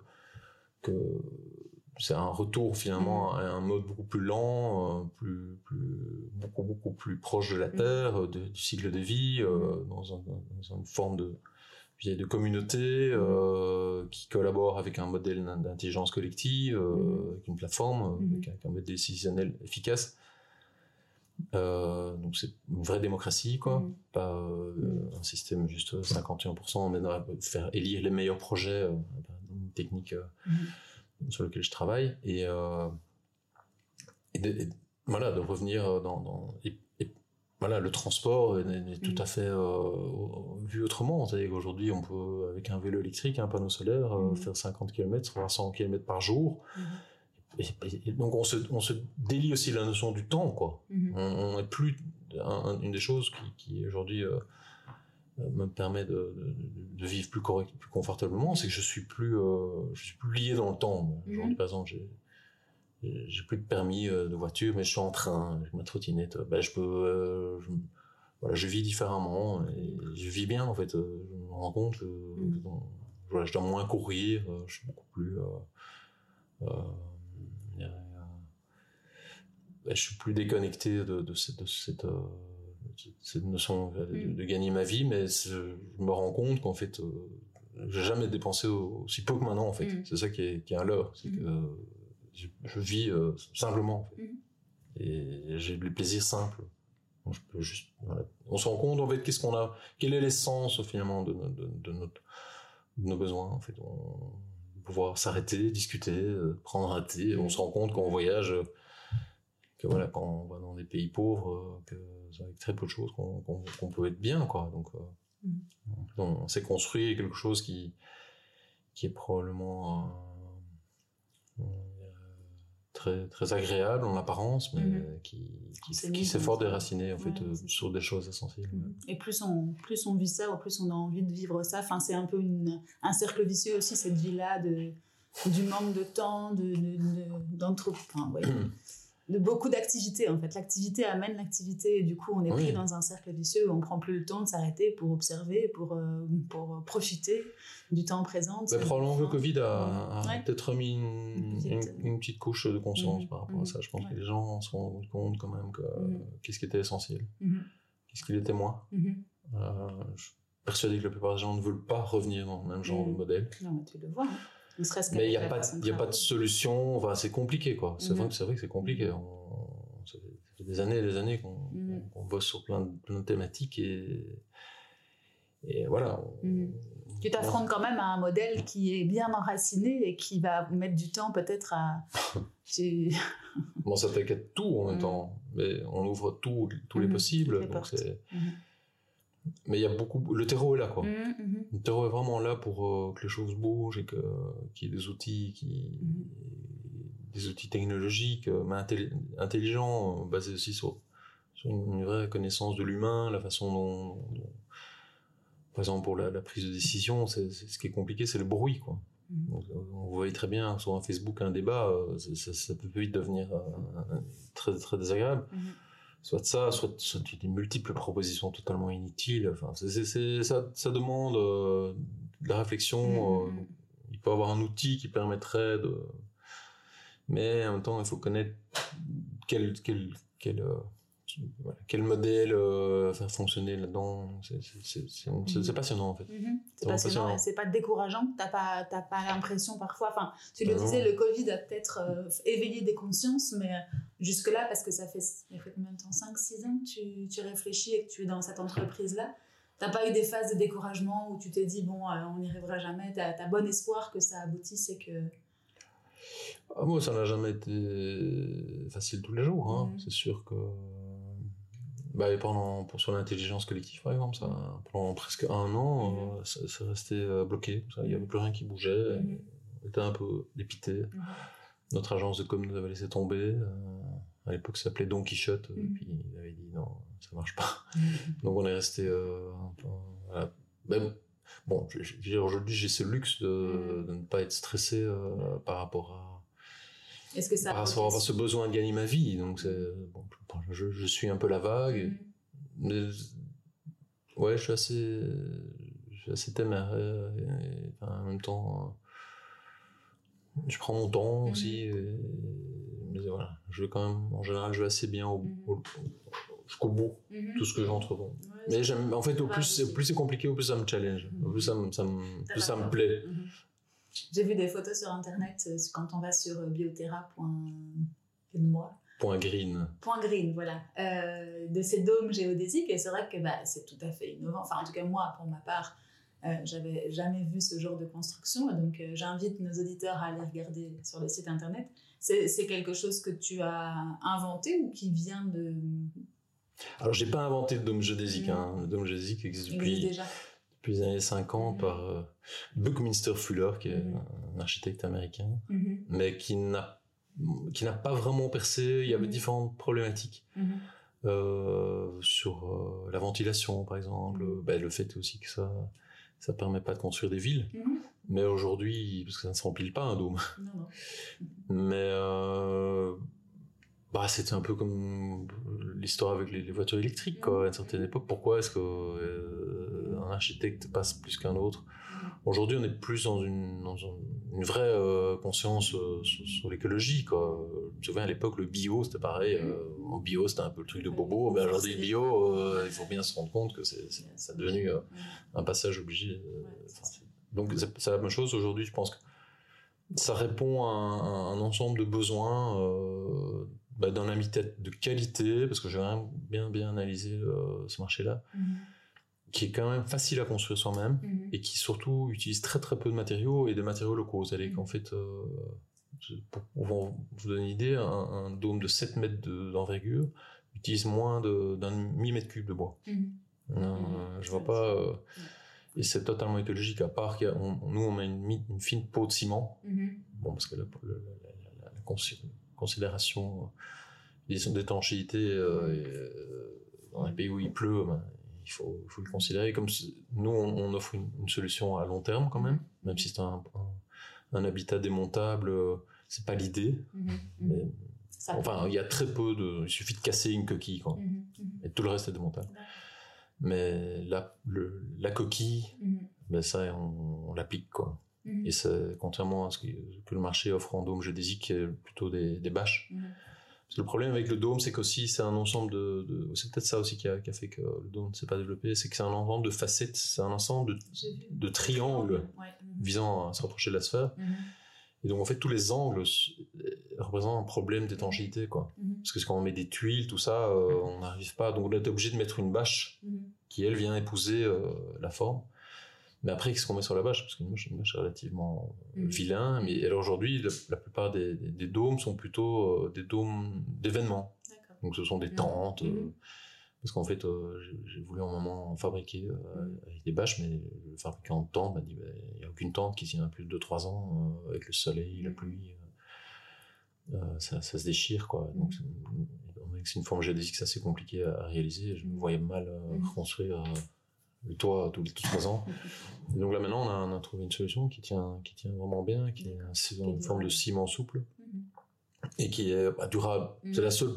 que c'est un retour finalement mm. à un mode beaucoup plus lent, euh, plus, plus, beaucoup, beaucoup plus proche de la mm. Terre, du cycle de vie, euh, mm. dans, une forme de, de communauté euh, qui collabore avec un modèle d'intelligence collective, avec une plateforme, avec, un modèle décisionnel efficace. donc c'est une vraie démocratie, quoi. Pas un système juste 51%, mais faire élire les meilleurs projets, une technique sur lequel je travaille et, euh, et, voilà de revenir dans, et, voilà le transport est, tout à fait euh, vu autrement. C'est-à-dire qu'aujourd'hui on peut avec un vélo électrique un panneau solaire euh, mm-hmm. faire 50 km voire 100 km par jour. Et, donc on se, on se délie aussi la notion du temps quoi. Mm-hmm. on, n'est plus une des choses qui, qui aujourd'hui me permet de, de, vivre plus correct, plus confortablement, c'est que je suis plus, euh, je suis plus lié dans le temps. Aujourd'hui, mhm. par exemple, j'ai j'ai plus de permis euh, de voiture, mais je suis en train, avec ma trottinette. Ben, je peux, je, voilà, je vis différemment et je vis bien en fait. Je me rends compte que mhm. voilà, je dois moins courir, je suis beaucoup plus. Ben, je suis plus déconnecté de, de cette, de cette cette notion de, mm. de, gagner ma vie, mais je me rends compte qu'en fait, euh, j'ai jamais dépensé aussi peu que maintenant, en fait. Mm. C'est ça qui est, qui est un leurre, c'est mm. que je, je vis euh, simplement, en fait. Et j'ai le plaisir simple. je peux juste, On se rend compte, en fait, qu'est-ce qu'on a, quelle est l'essence, finalement, de, de, de, notre, de nos besoins, en fait. On, pouvoir s'arrêter, discuter, euh, prendre un thé. On se rend compte quand on voyage, que voilà, quand on va dans des pays pauvres, que avec très peu de choses qu'on peut être bien, quoi. Donc, euh, mm. on s'est construit quelque chose qui, qui est probablement euh, très, très agréable en apparence, mais mm-hmm. qui, qui, qui s'efforce de déraciner en fait euh, sur des choses essentielles. Mm-hmm. Et plus on, plus on vit ça, ou plus on a envie de vivre ça. Enfin, c'est un peu une, un cercle vicieux aussi cette vie-là de du manque de temps, de, d'entre, enfin, ouais. de beaucoup d'activités en fait. L'activité amène l'activité et du coup on est pris dans un cercle vicieux où on prend plus le temps de s'arrêter pour observer, pour, euh, pour profiter du temps présent. Bah, probablement que le Covid a, peut-être remis une, petite, couche de conscience mmh. par rapport à ça. Je pense que les gens se rendent compte quand même que mmh. qu'est-ce qui était essentiel, qu'est-ce qui l'était moins. Euh, je suis persuadé que la plupart des gens ne veulent pas revenir dans le même genre de modèle. Non, mais tu le vois. Hein. Mais il n'y a, pas, y a pas de solution, enfin, c'est compliqué, quoi. C'est vrai, vrai, que c'est compliqué. On, ça fait des années et des années qu'on mhm. bosse sur plein de, plein de thématiques et, et voilà. Mhm. Tu t'affrontes quand même à un modèle qui est bien enraciné et qui va mettre du temps peut-être à. bon, ça t'inquiète tout en même temps, mais on ouvre tout, tous les possibles. donc c'est mais il y a beaucoup le terreau est là quoi. Mmh, mmh. le terreau est vraiment là pour euh, que les choses bougent et que qu'il y ait des outils qui mmh. des outils technologiques euh, mais intelligents euh, basés aussi sur, sur, une vraie connaissance de l'humain la façon dont, par exemple pour la, prise de décision c'est ce qui est compliqué c'est le bruit quoi. On voit très bien sur un Facebook un débat ça, peut vite devenir très très désagréable soit ça, soit, soit des multiples propositions totalement inutiles. Enfin, c'est, ça, ça demande euh, de la réflexion. Mmh. Euh, il peut avoir un outil qui permettrait de. Mais en même temps, il faut connaître quel, quel, quel, quel modèle euh, faire fonctionner là-dedans. C'est mhm. passionnant en fait. Mhm. C'est passionnant, c'est pas décourageant. T'as pas, pas l'impression parfois. Enfin, tu le disais, le Covid a peut-être euh, éveillé des consciences, mais euh, jusque-là, parce que ça fait, ça fait combien de temps? 5-6 ans que tu, tu, réfléchis et que tu es dans cette entreprise-là. T'as pas eu des phases de découragement où tu t'es dit, bon, on n'y arrivera jamais. T'as as bon espoir que ça aboutisse et que. Ah, moi, ça n'a jamais été facile tous les jours. Hein. Mhm. C'est sûr que bah, pendant, pour, sur l'intelligence collective, par exemple, ça, pendant presque un an, euh, ça, restait euh, bloqué. Il n'y avait plus rien qui bougeait. Mhm. On était un peu dépité. Mhm. Notre agence de com nous avait laissé tomber. Euh, à l'époque, ça s'appelait Don Quichotte. Et mhm. puis, il avait dit non, ça marche pas. Donc, on est resté un peu. Voilà. bon, aujourd'hui, j'ai ce luxe de, de, ne pas être stressé par rapport à est-ce que ça par rapport à ce besoin de gagner ma vie donc bon, je, je, suis un peu la vague mm. mais ouais je suis assez je suis assez téméraire et, en même temps je prends mon temps mm. aussi mais voilà je vais quand même en général je vais assez bien au, mm. jusqu'au bout mm-hmm. tout ce que j'entreprends mais j'aime en fait au plus, plus c'est compliqué au plus ça me challenge au plus ça me, ça me, plus ça me plaît mm-hmm. J'ai vu des photos sur internet euh, quand on va sur euh, bioterra.moi. Point green. Point green, voilà. Euh, de ces dômes géodésiques. Et c'est vrai que bah, c'est tout à fait innovant. Enfin, en tout cas, moi, pour ma part, euh, j'avais jamais vu ce genre de construction. Donc, j'invite nos auditeurs à aller regarder sur le site internet. C'est quelque chose que tu as inventé ou qui vient de. Alors, j'ai pas inventé le dôme géodésique. Hein. Le dôme géodésique existe depuis. Existe déjà depuis les années 50 par euh, Buckminster Fuller, qui est un architecte américain, mhm. mais qui n'a qui n'a pas vraiment percé. Il y avait mhm. différentes problématiques euh, sur euh, la ventilation, par exemple. Ben, le fait aussi que ça ça permet pas de construire des villes. Mais aujourd'hui, parce que ça ne se remplit pas un dôme. Non, non. Mais bah, c'était un peu comme l'histoire avec les, voitures électriques, quoi, à une certaine époque. Pourquoi est-ce que architecte passe plus qu'un autre Aujourd'hui, on est plus dans une, dans une vraie euh, conscience euh, sur, l'écologie, quoi. Je me souviens à l'époque, le bio, c'était pareil. Euh, au bio, c'était un peu le truc de bobo. Mais aujourd'hui, le bio, il faut bien se rendre compte que c'est, c'est, devenu un passage obligé. donc, c'est, la même chose aujourd'hui. Je pense que ça répond à un, un ensemble de besoins bah, d'un habitat de qualité, parce que j'ai bien bien analysé ce marché-là. Mhm qui est quand même facile à construire soi-même mhm. et qui surtout utilise très très peu de matériaux et de matériaux locaux. Vous allez qu'en fait, euh, pour, vous donner une idée, un, dôme de 7 mètres d'envergure utilise moins d'un demi-mètre cube de bois. Mhm. Euh, je vois pas. Euh, et c'est totalement écologique, à part que nous, on met une, fine peau de ciment. Mhm. Bon, parce que la, considération d'étanchéité dans les pays où il pleut, ben, il faut, faut, le considérer comme nous on, offre une, solution à long terme quand même même si c'est un, un, habitat démontable euh, c'est pas l'idée. Mhm, mhm. mais enfin il y a très peu de il suffit de casser une coquille quoi. Mhm, et tout le reste est démontable. Mais la, le, la coquille ben ça on, l'applique quoi. Et c'est contrairement à ce que, que, le marché offre en dôme géodésique qui est plutôt des, des bâches le problème avec le dôme, c'est qu'aussi c'est un ensemble de, c'est peut-être ça aussi qui a, fait que le dôme ne s'est pas développé, c'est que c'est un ensemble de facettes, c'est un ensemble de, triangles, visant à se rapprocher de la sphère. Mhm. Et donc, en fait, tous les angles s- représentent un problème d'étanchéité, quoi. Mhm. Parce que quand on met des tuiles, tout ça, euh, on n'arrive pas. Donc, on est obligé de mettre une bâche Mhm. qui, elle, vient épouser euh, la forme. Mais après, qu'est-ce qu'on met sur la bâche? Parce qu'une bâche, une bâche relativement euh, Mhm. vilain. Mais alors aujourd'hui, la, la plupart des, des- des dômes sont plutôt euh, des dômes d'événements. Donc ce sont des tentes. euh, Mhm. parce qu'en fait, euh, j'ai- voulu un moment en fabriquer euh, Mhm. avec des bâches, mais le fabricant de tentes m'a dit bah, il n'y a aucune tente qui tient plus de 2-3 ans euh, avec le soleil, la Mhm. pluie. euh, euh, ça, ça se déchire, quoi. Donc, c'est- une forme géodésique, c'est assez compliqué à, réaliser. Je me voyais mal euh, euh, le toit tous les 3 ans. Et donc là, maintenant, on a, on a trouvé une solution qui tient, qui tient vraiment bien, qui est une forme de ciment souple Mhm. et qui est bah, durable. Mhm. C'est la seule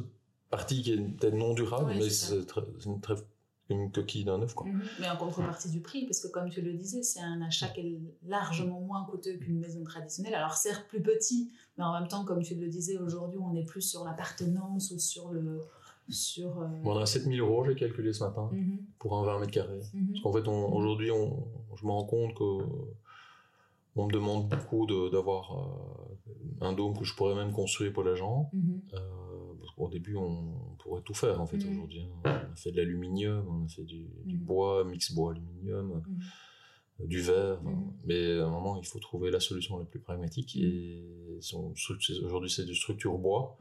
partie qui est peut-être non durable, Ouais, mais c'est une coquille d'un œuf. Quoi. Mhm. Mais en contrepartie du prix, parce que comme tu le disais, c'est un achat qui est largement moins coûteux qu'une maison traditionnelle. Alors certes plus petit, mais en même temps, comme tu le disais, aujourd'hui on est plus sur l'appartenance ou sur le... Sur, euh, Bon, on a 7000 euros, j'ai calculé ce matin, mhm, pour un 20 mètres carrés. mhm. Parce qu'en fait, on- aujourd'hui, je me rends compte que on me demande beaucoup de- d'avoir euh, un dôme que je pourrais même construire pour. Mhm. Euh, parce qu'au début, on, pourrait tout faire en fait Mhm. aujourd'hui. hein. On a fait de l'aluminium, on a fait du, du Mhm. bois, mix bois-aluminium, Mhm. euh, du verre. enfin, Mhm. Mais à un moment, il faut trouver la solution la plus pragmatique. Mhm. Et aujourd'hui, c'est du structure bois.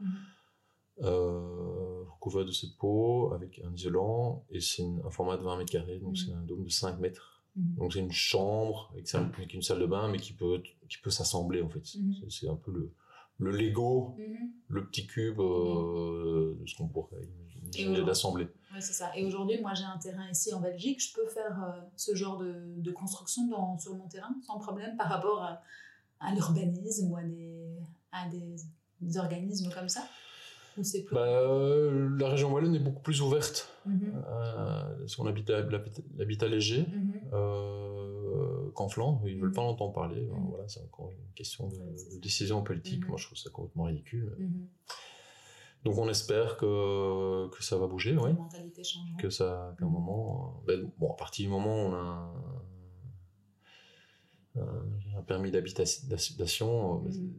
Euh, recouvert de cette peau avec un isolant et c'est un format de 20 mets carrés donc c'est un dôme de 5 mètres Mhm. donc c'est une chambre avec, avec une salle de bain mais qui peut qui peut s'assembler en fait Mhm. C'est- un peu le le Lego Mhm. le petit cube euh, de ce qu'on pourrait imaginer d'assembler Ouais, c'est ça. Et aujourd'hui, moi, j'ai un terrain ici en Belgique. Je peux faire euh, ce genre de, de construction dans, sur mon terrain sans problème par rapport à, à l'urbanisme ou à des, à des, des organismes comme ça Ou c'est plus... Bah, euh, la région wallonne est beaucoup plus ouverte Mhm. euh, parce qu'on habite l'habitat léger Mhm. euh, qu'en Flandre, ils veulent Mhm. pas l'entendre parler. Mhm. Voilà, c'est encore une question de, Ouais, décision politique. Moi, je trouve ça complètement ridicule. Donc, on espère que, que ça va bouger. La mentalité change. Que ça, qu'à un moment, euh, ben, bon, à partir du moment où on a un, un- un permis d'habitation, euh, Mhm.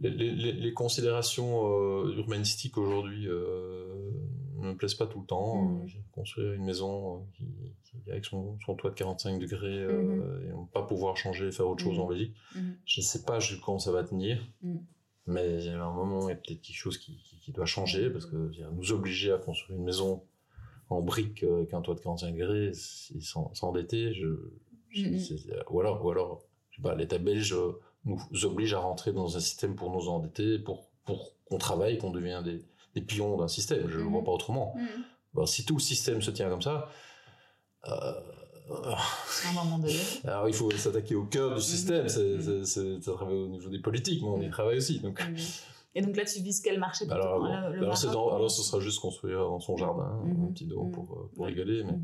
Les, les- considérations euh, urbanistiques aujourd'hui euh, ne me plaisent pas tout le temps. Mhm. Euh, construire une maison euh, qui, qui- avec son, son toit de 45 degrés euh, Mhm. et ne pas pouvoir changer, faire autre chose Mhm. en Belgique, je ne sais pas jusqu'à ça va tenir. Mais à un moment, il y a peut-être quelque chose qui, qui- qui doit changer parce que nous obliger à construire une maison en briques euh, avec un toit de 45 degrés, s'en- s'endetter, je, ou alors, ou alors, je sais pas, l'État belge euh, nous oblige à rentrer dans un système pour nous endetter, pour, pour qu'on travaille, qu'on devienne des, des pions d'un système. Je ne le vois Mhm. pas autrement. Mhm. Si tout le système se tient comme ça, euh, À un moment donné. alors il faut s'attaquer au cœur du système. Mhm. C'est, Mhm. c'est, c'est- ça travaille au niveau des politiques, mais on y Mhm. travaille aussi. Donc, Mhm. Et donc là, tu vises quel marché plutôt? alors, Le- le alors, c'est Maroc dans- ou- alors ce sera juste construire dans son jardin Mhm. un petit Mhm. pour, euh, pour rigoler. Mais...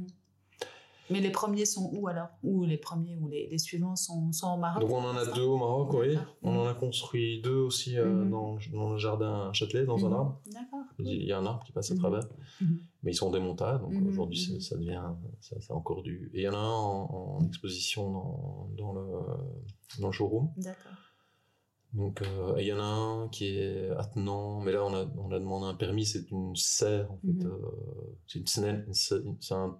Mais les premiers sont où alors? Ou les premiers ou les, les suivants sont, sont au Maroc? Donc on en a deux au Maroc, oui. On en a construit deux aussi euh, Mhm. dans, dans le jardin Châtelet, dans un Mhm. arbre. D'accord. Il y a un arbre qui passe à Mhm. travers, mais ils sont démontables, donc aujourd'hui ça devient, ça, encore du. Et il y en a un en, en exposition dans, dans le dans le showroom. D'accord. Donc euh, il y en a un qui est attenant, mais là on a on a demandé un permis, c'est une serre en fait, euh, c'est une une c'est un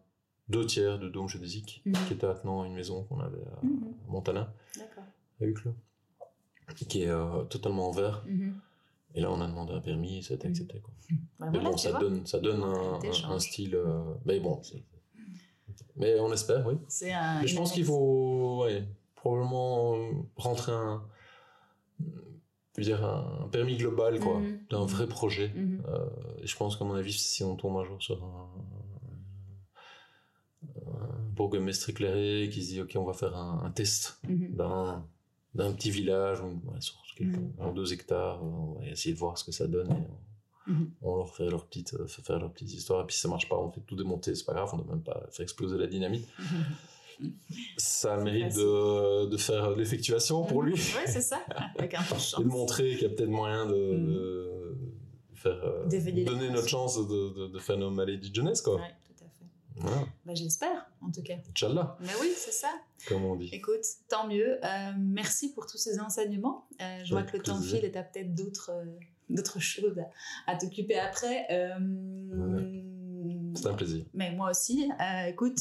deux tiers de dôme géodésique Mhm. qui était attenant à une maison qu'on avait à, Mhm. à Montana, D'accord. à Uccle, qui est euh, totalement en verre. Mhm. Et là, on a demandé un permis et ça a été Mhm. accepté. Quoi. Bah mais voilà, bon, ça vois. donne, ça donne un, style. euh, mais bon, c'est- mais on espère, oui. Un. Mais je pense qu'il faut ouais, probablement euh, rentrer un, je veux dire, un permis global, quoi, Mhm. d'un vrai projet. Mhm. Euh, et je pense qu'à mon avis, si on tombe un jour sur un bourgmestre éclairé qui se dit, OK, on va faire un, un test Mhm. d'un d'un petit village ou ouais, sur quelques, Mhm. un ou deux hectares on va essayer de voir ce que ça donne et on, Mhm. on leur fait leur petite euh, faire leur petite histoire et puis si ça marche pas on fait tout démonter c'est pas grave on ne doit même pas faire exploser la dynamite ça mérite de, de faire de l'effectuation pour lui Ouais, c'est ça. Avec un peu de chance. et de montrer qu'il y a peut-être moyen de, Mhm. de faire euh, donner notre chance de, de, faire nos maladies de jeunesse quoi Ouais. Voilà. Bah, J'espère, en tout cas. Inch'Allah, Mais oui, c'est ça. comme on dit. Écoute, tant mieux. Euh, merci pour tous ces enseignements. Euh, je vois que le temps file et tu as peut-être d'autres euh, choses à, à t'occuper après. Euh, C'est un plaisir. Mais moi aussi. Écoute,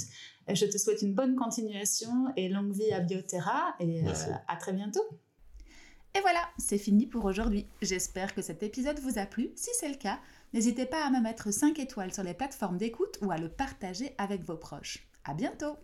je te souhaite une bonne continuation et longue vie à Bioterra et à très bientôt. Et voilà, c'est fini pour aujourd'hui. J'espère que cet épisode vous a plu. Si c'est le cas, n'hésitez pas à me mettre 5 étoiles sur les plateformes d'écoute ou à le partager avec vos proches. À bientôt!